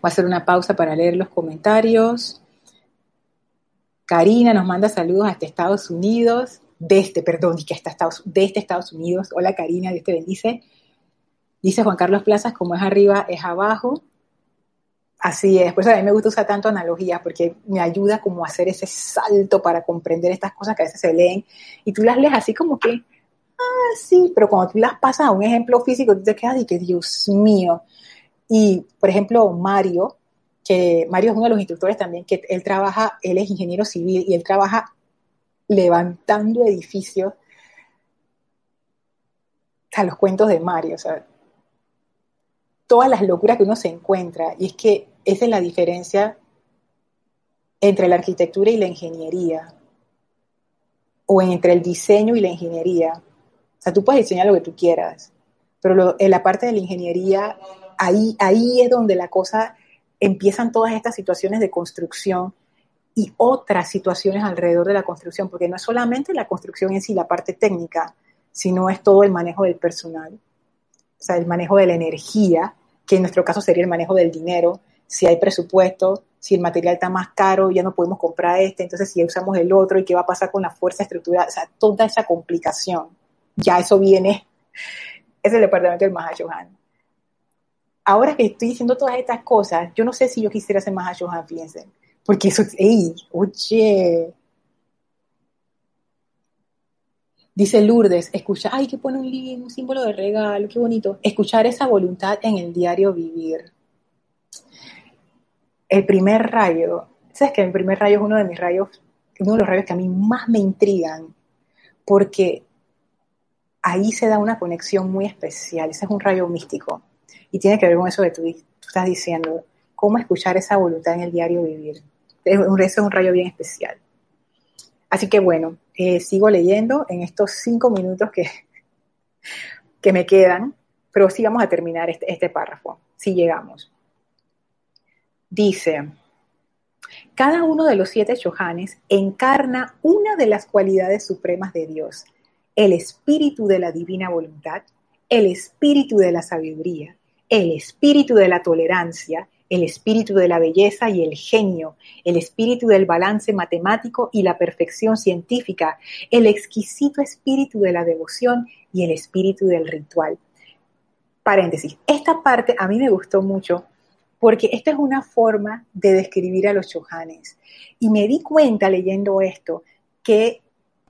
Voy a hacer una pausa para leer los comentarios. Karina nos manda saludos hasta Estados Unidos, de este, perdón, que hasta Estados, este Estados Unidos. Hola Karina, Dios te bendice. Dice Juan Carlos Plazas, como es arriba, es abajo. Así es, pues a mí me gusta usar tanto analogías porque me ayuda como a hacer ese salto para comprender estas cosas que a veces se leen y tú las lees así como que, ah, sí, pero cuando tú las pasas a un ejemplo físico, tú te quedas y que, Dios mío. Y, por ejemplo, Mario, que Mario es uno de los instructores también, que él trabaja, él es ingeniero civil y él trabaja levantando edificios. A los cuentos de Mario, o sea, todas las locuras que uno se encuentra. Y es que esa es la diferencia entre la arquitectura y la ingeniería, o entre el diseño y la ingeniería. O sea, tú puedes diseñar lo que tú quieras, pero en la parte de la ingeniería, ahí, ahí es donde la cosa, empiezan todas estas situaciones de construcción y otras situaciones alrededor de la construcción, porque no es solamente la construcción en sí, la parte técnica, sino es todo el manejo del personal o sea, el manejo de la energía, que en nuestro caso sería el manejo del dinero, si hay presupuesto, si el material está más caro, ya no podemos comprar este, entonces si usamos el otro y qué va a pasar con la fuerza estructural, o sea, toda esa complicación, ya eso viene, es el departamento del Mahashohan. Ahora que estoy diciendo todas estas cosas, yo no sé si yo quisiera ser Mahashohan, fíjense, porque eso, ey, oye, Dice Lourdes, escuchar, ay, que pone un, un símbolo de regalo, qué bonito. Escuchar esa voluntad en el diario vivir. El primer rayo, sabes que el primer rayo es uno de mis rayos, uno de los rayos que a mí más me intrigan, porque ahí se da una conexión muy especial. Ese es un rayo místico y tiene que ver con eso que tú, estás diciendo, cómo escuchar esa voluntad en el diario vivir. Ese es un rayo bien especial. Así que bueno, sigo leyendo en estos cinco minutos que, que me quedan, pero sí vamos a terminar este, este párrafo, si llegamos. Dice, cada uno de los siete Shohanes encarna una de las cualidades supremas de Dios, el espíritu de la divina voluntad, el espíritu de la sabiduría, el espíritu de la tolerancia, el espíritu de la belleza y el genio, el espíritu del balance matemático y la perfección científica, el exquisito espíritu de la devoción y el espíritu del ritual. Paréntesis, esta parte a mí me gustó mucho porque esta es una forma de describir a los chojanes. Y me di cuenta leyendo esto que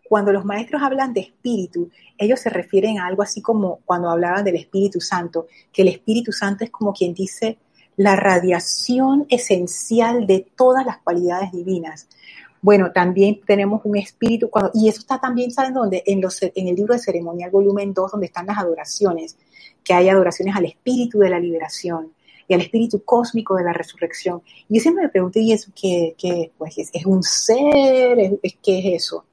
cuando los maestros hablan de espíritu, ellos se refieren a algo así como cuando hablaban del Espíritu Santo, que el Espíritu Santo es como quien dice, la radiación esencial de todas las cualidades divinas. Bueno, también tenemos un espíritu, y eso está también, ¿saben dónde? En, los, en el libro de ceremonial volumen 2, donde están las adoraciones, que hay adoraciones al espíritu de la liberación y al espíritu cósmico de la resurrección. Y yo siempre me pregunté, ¿y eso qué, qué pues, es, es, un ser? ¿Es, ¿Qué es eso?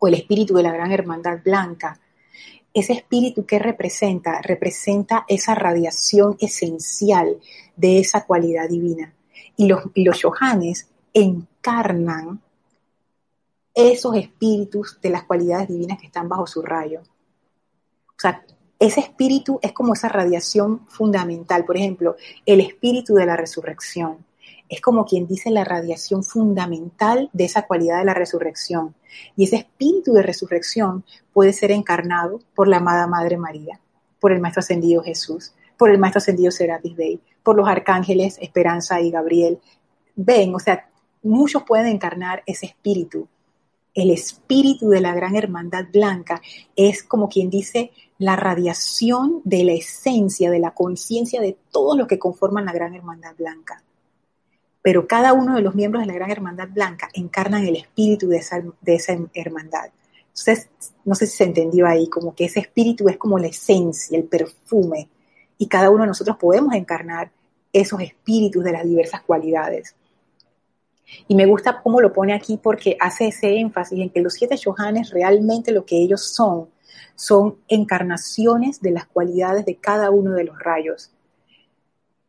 O el espíritu de la gran hermandad blanca ese espíritu que representa, representa esa radiación esencial de esa cualidad divina. Y los, y los encarnan esos espíritus de las cualidades divinas que están bajo su rayo. O sea, ese espíritu es como esa radiación fundamental. Por ejemplo, el espíritu de la resurrección es como quien dice la radiación fundamental de esa cualidad de la resurrección. Y ese espíritu de resurrección puede ser encarnado por la amada Madre María, por el Maestro Ascendido Jesús, por el Maestro Ascendido Serapis Bey, por los arcángeles Esperanza y Gabriel. Ven, o sea, muchos pueden encarnar ese espíritu. El espíritu de la gran hermandad blanca es como quien dice la radiación de la esencia, de la conciencia de todos los que conforman la gran hermandad blanca pero cada uno de los miembros de la Gran Hermandad Blanca encarnan el espíritu de esa, hermandad. Entonces, no sé si se entendió ahí, como que ese espíritu es como la esencia, el perfume, y cada uno de nosotros podemos encarnar esos espíritus de las diversas cualidades. Y me gusta cómo lo pone aquí porque hace ese énfasis en que los siete Shohanes realmente lo que ellos son, son encarnaciones de las cualidades de cada uno de los rayos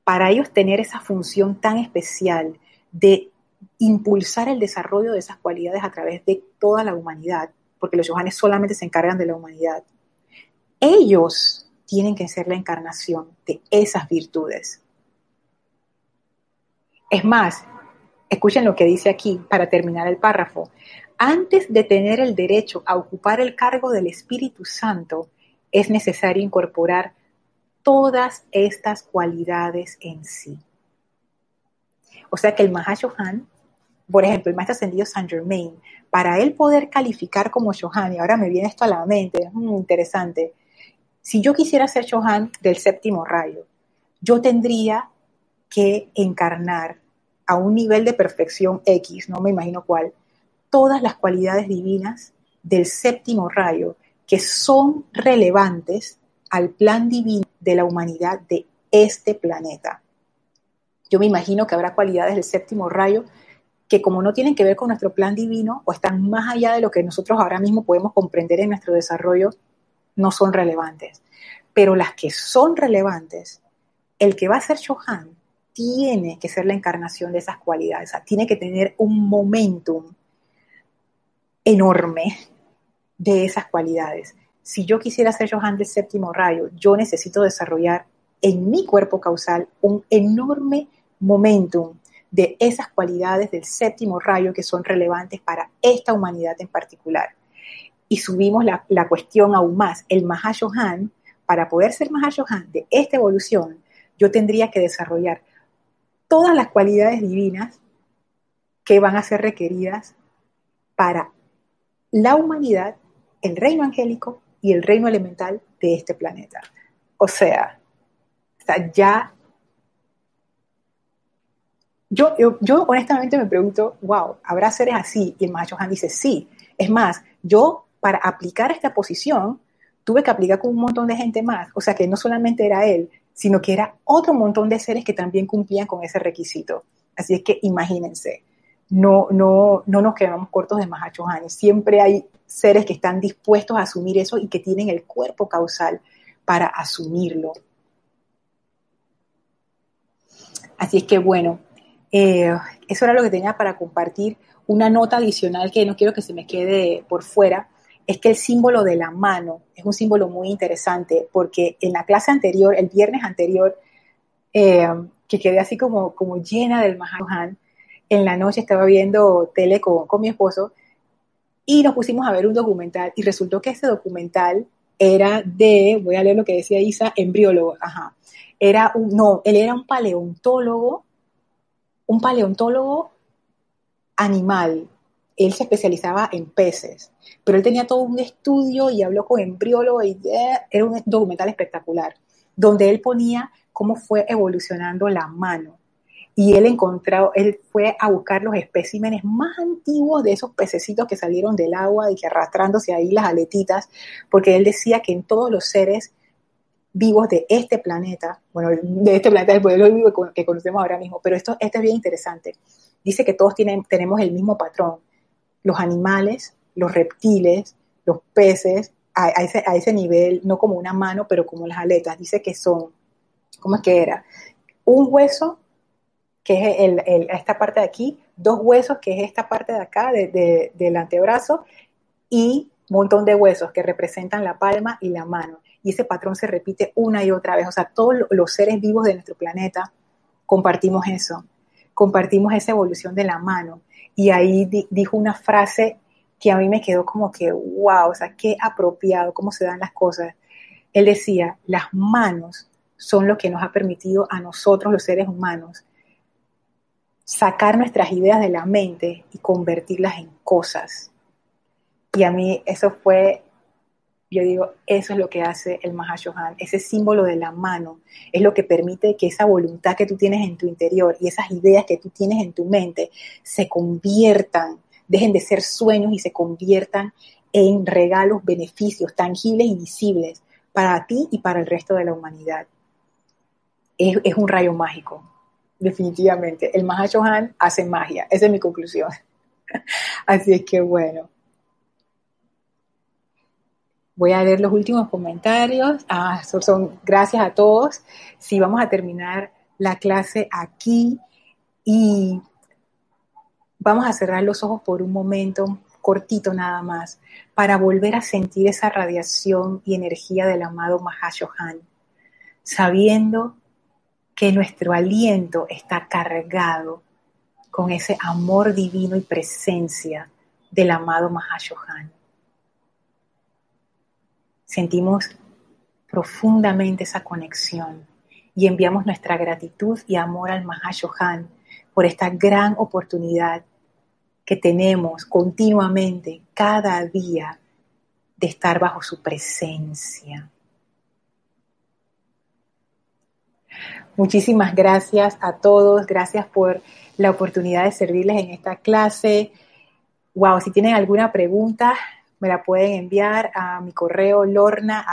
para ellos tener esa función tan especial de impulsar el desarrollo de esas cualidades a través de toda la humanidad, porque los Johanes solamente se encargan de la humanidad, ellos tienen que ser la encarnación de esas virtudes. Es más, escuchen lo que dice aquí para terminar el párrafo. Antes de tener el derecho a ocupar el cargo del Espíritu Santo, es necesario incorporar todas estas cualidades en sí. O sea que el Mahashohan, por ejemplo, el maestro ascendido Saint Germain, para él poder calificar como Shohan, y ahora me viene esto a la mente, es muy interesante, si yo quisiera ser Shohan del séptimo rayo, yo tendría que encarnar a un nivel de perfección X, no me imagino cuál, todas las cualidades divinas del séptimo rayo que son relevantes al plan divino de la humanidad de este planeta. Yo me imagino que habrá cualidades del séptimo rayo que como no tienen que ver con nuestro plan divino o están más allá de lo que nosotros ahora mismo podemos comprender en nuestro desarrollo, no son relevantes. Pero las que son relevantes, el que va a ser Shohan tiene que ser la encarnación de esas cualidades, tiene que tener un momentum enorme de esas cualidades si yo quisiera ser Johan del séptimo rayo, yo necesito desarrollar en mi cuerpo causal un enorme momentum de esas cualidades del séptimo rayo que son relevantes para esta humanidad en particular. Y subimos la, cuestión aún más. El Mahashohan, para poder ser Mahashohan de esta evolución, yo tendría que desarrollar todas las cualidades divinas que van a ser requeridas para la humanidad, el reino angélico y el reino elemental de este planeta. O sea, ya... Yo, yo, honestamente me pregunto, wow, ¿habrá seres así? Y el Mahacho Han dice, sí. Es más, yo para aplicar esta posición tuve que aplicar con un montón de gente más. O sea que no solamente era él, sino que era otro montón de seres que también cumplían con ese requisito. Así es que imagínense, no, no, no nos quedamos cortos de Mahacho. Siempre hay seres que están dispuestos a asumir eso y que tienen el cuerpo causal para asumirlo. Así es que bueno, eh, eso era lo que tenía para compartir. Una nota adicional que no quiero que se me quede por fuera es que el símbolo de la mano es un símbolo muy interesante porque en la clase anterior, el viernes anterior, eh, que quedé así como, como llena del Mahajan, en la noche estaba viendo tele con, con mi esposo y nos pusimos a ver un documental y resultó que ese documental era de, voy a leer lo que decía Isa, embriólogo. Era un, no, él era un paleontólogo, un paleontólogo animal. Él se especializaba en peces, pero él tenía todo un estudio y habló con embriólogo y eh, era un documental espectacular, donde él ponía cómo fue evolucionando la mano y él encontró, él fue a buscar los especímenes más antiguos de esos pececitos que salieron del agua y que arrastrándose ahí las aletitas, porque él decía que en todos los seres vivos de este planeta, bueno, de este planeta del pueblo vivo que conocemos ahora mismo, pero esto, es bien interesante. Dice que todos tienen, tenemos el mismo patrón. Los animales, los reptiles, los peces, a, ese, a ese nivel, no como una mano, pero como las aletas. Dice que son, ¿cómo es que era? Un hueso que es el, esta parte de aquí, dos huesos, que es esta parte de acá, del antebrazo, y un montón de huesos que representan la palma y la mano. Y ese patrón se repite una y otra vez. O sea, todos los seres vivos de nuestro planeta compartimos eso, compartimos esa evolución de la mano. Y ahí dijo una frase que a mí me quedó como que, wow, o sea, qué apropiado, cómo se dan las cosas. Él decía, las manos son lo que nos ha permitido a nosotros, los seres humanos, sacar nuestras ideas de la mente y convertirlas en cosas. Y a mí eso fue, yo digo, eso es lo que hace el Mahashohan, ese símbolo de la mano, es lo que permite que esa voluntad que tú tienes en tu interior y esas ideas que tú tienes en tu mente se conviertan, dejen de ser sueños y se conviertan en regalos, beneficios tangibles y visibles para ti y para el resto de la humanidad. Es, es un rayo mágico, definitivamente. El Mahashohan hace magia. Esa es mi conclusión. Así es que bueno. Voy a leer los últimos comentarios. Ah, son, gracias a todos. Sí, vamos a terminar la clase aquí y vamos a cerrar los ojos por un momento cortito nada más para volver a sentir esa radiación y energía del amado Mahashohan, sabiendo que nuestro aliento está cargado con ese amor divino y presencia del amado Mahashohan. Sentimos profundamente esa conexión y enviamos nuestra gratitud y amor al Mahashohan por esta gran oportunidad que tenemos continuamente, cada día, de estar bajo su presencia. Muchísimas gracias a todos, gracias por la oportunidad de servirles en esta clase. Wow, si tienen alguna pregunta, me la pueden enviar a mi correo lorna.com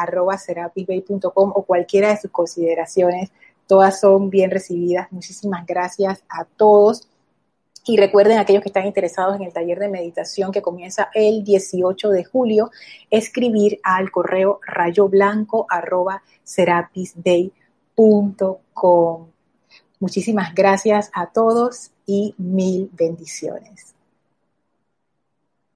o cualquiera de sus consideraciones. Todas son bien recibidas. Muchísimas gracias a todos. Y recuerden, aquellos que están interesados en el taller de meditación que comienza el 18 de julio, escribir al correo rayoblanco.com com. Muchísimas gracias a todos y mil bendiciones.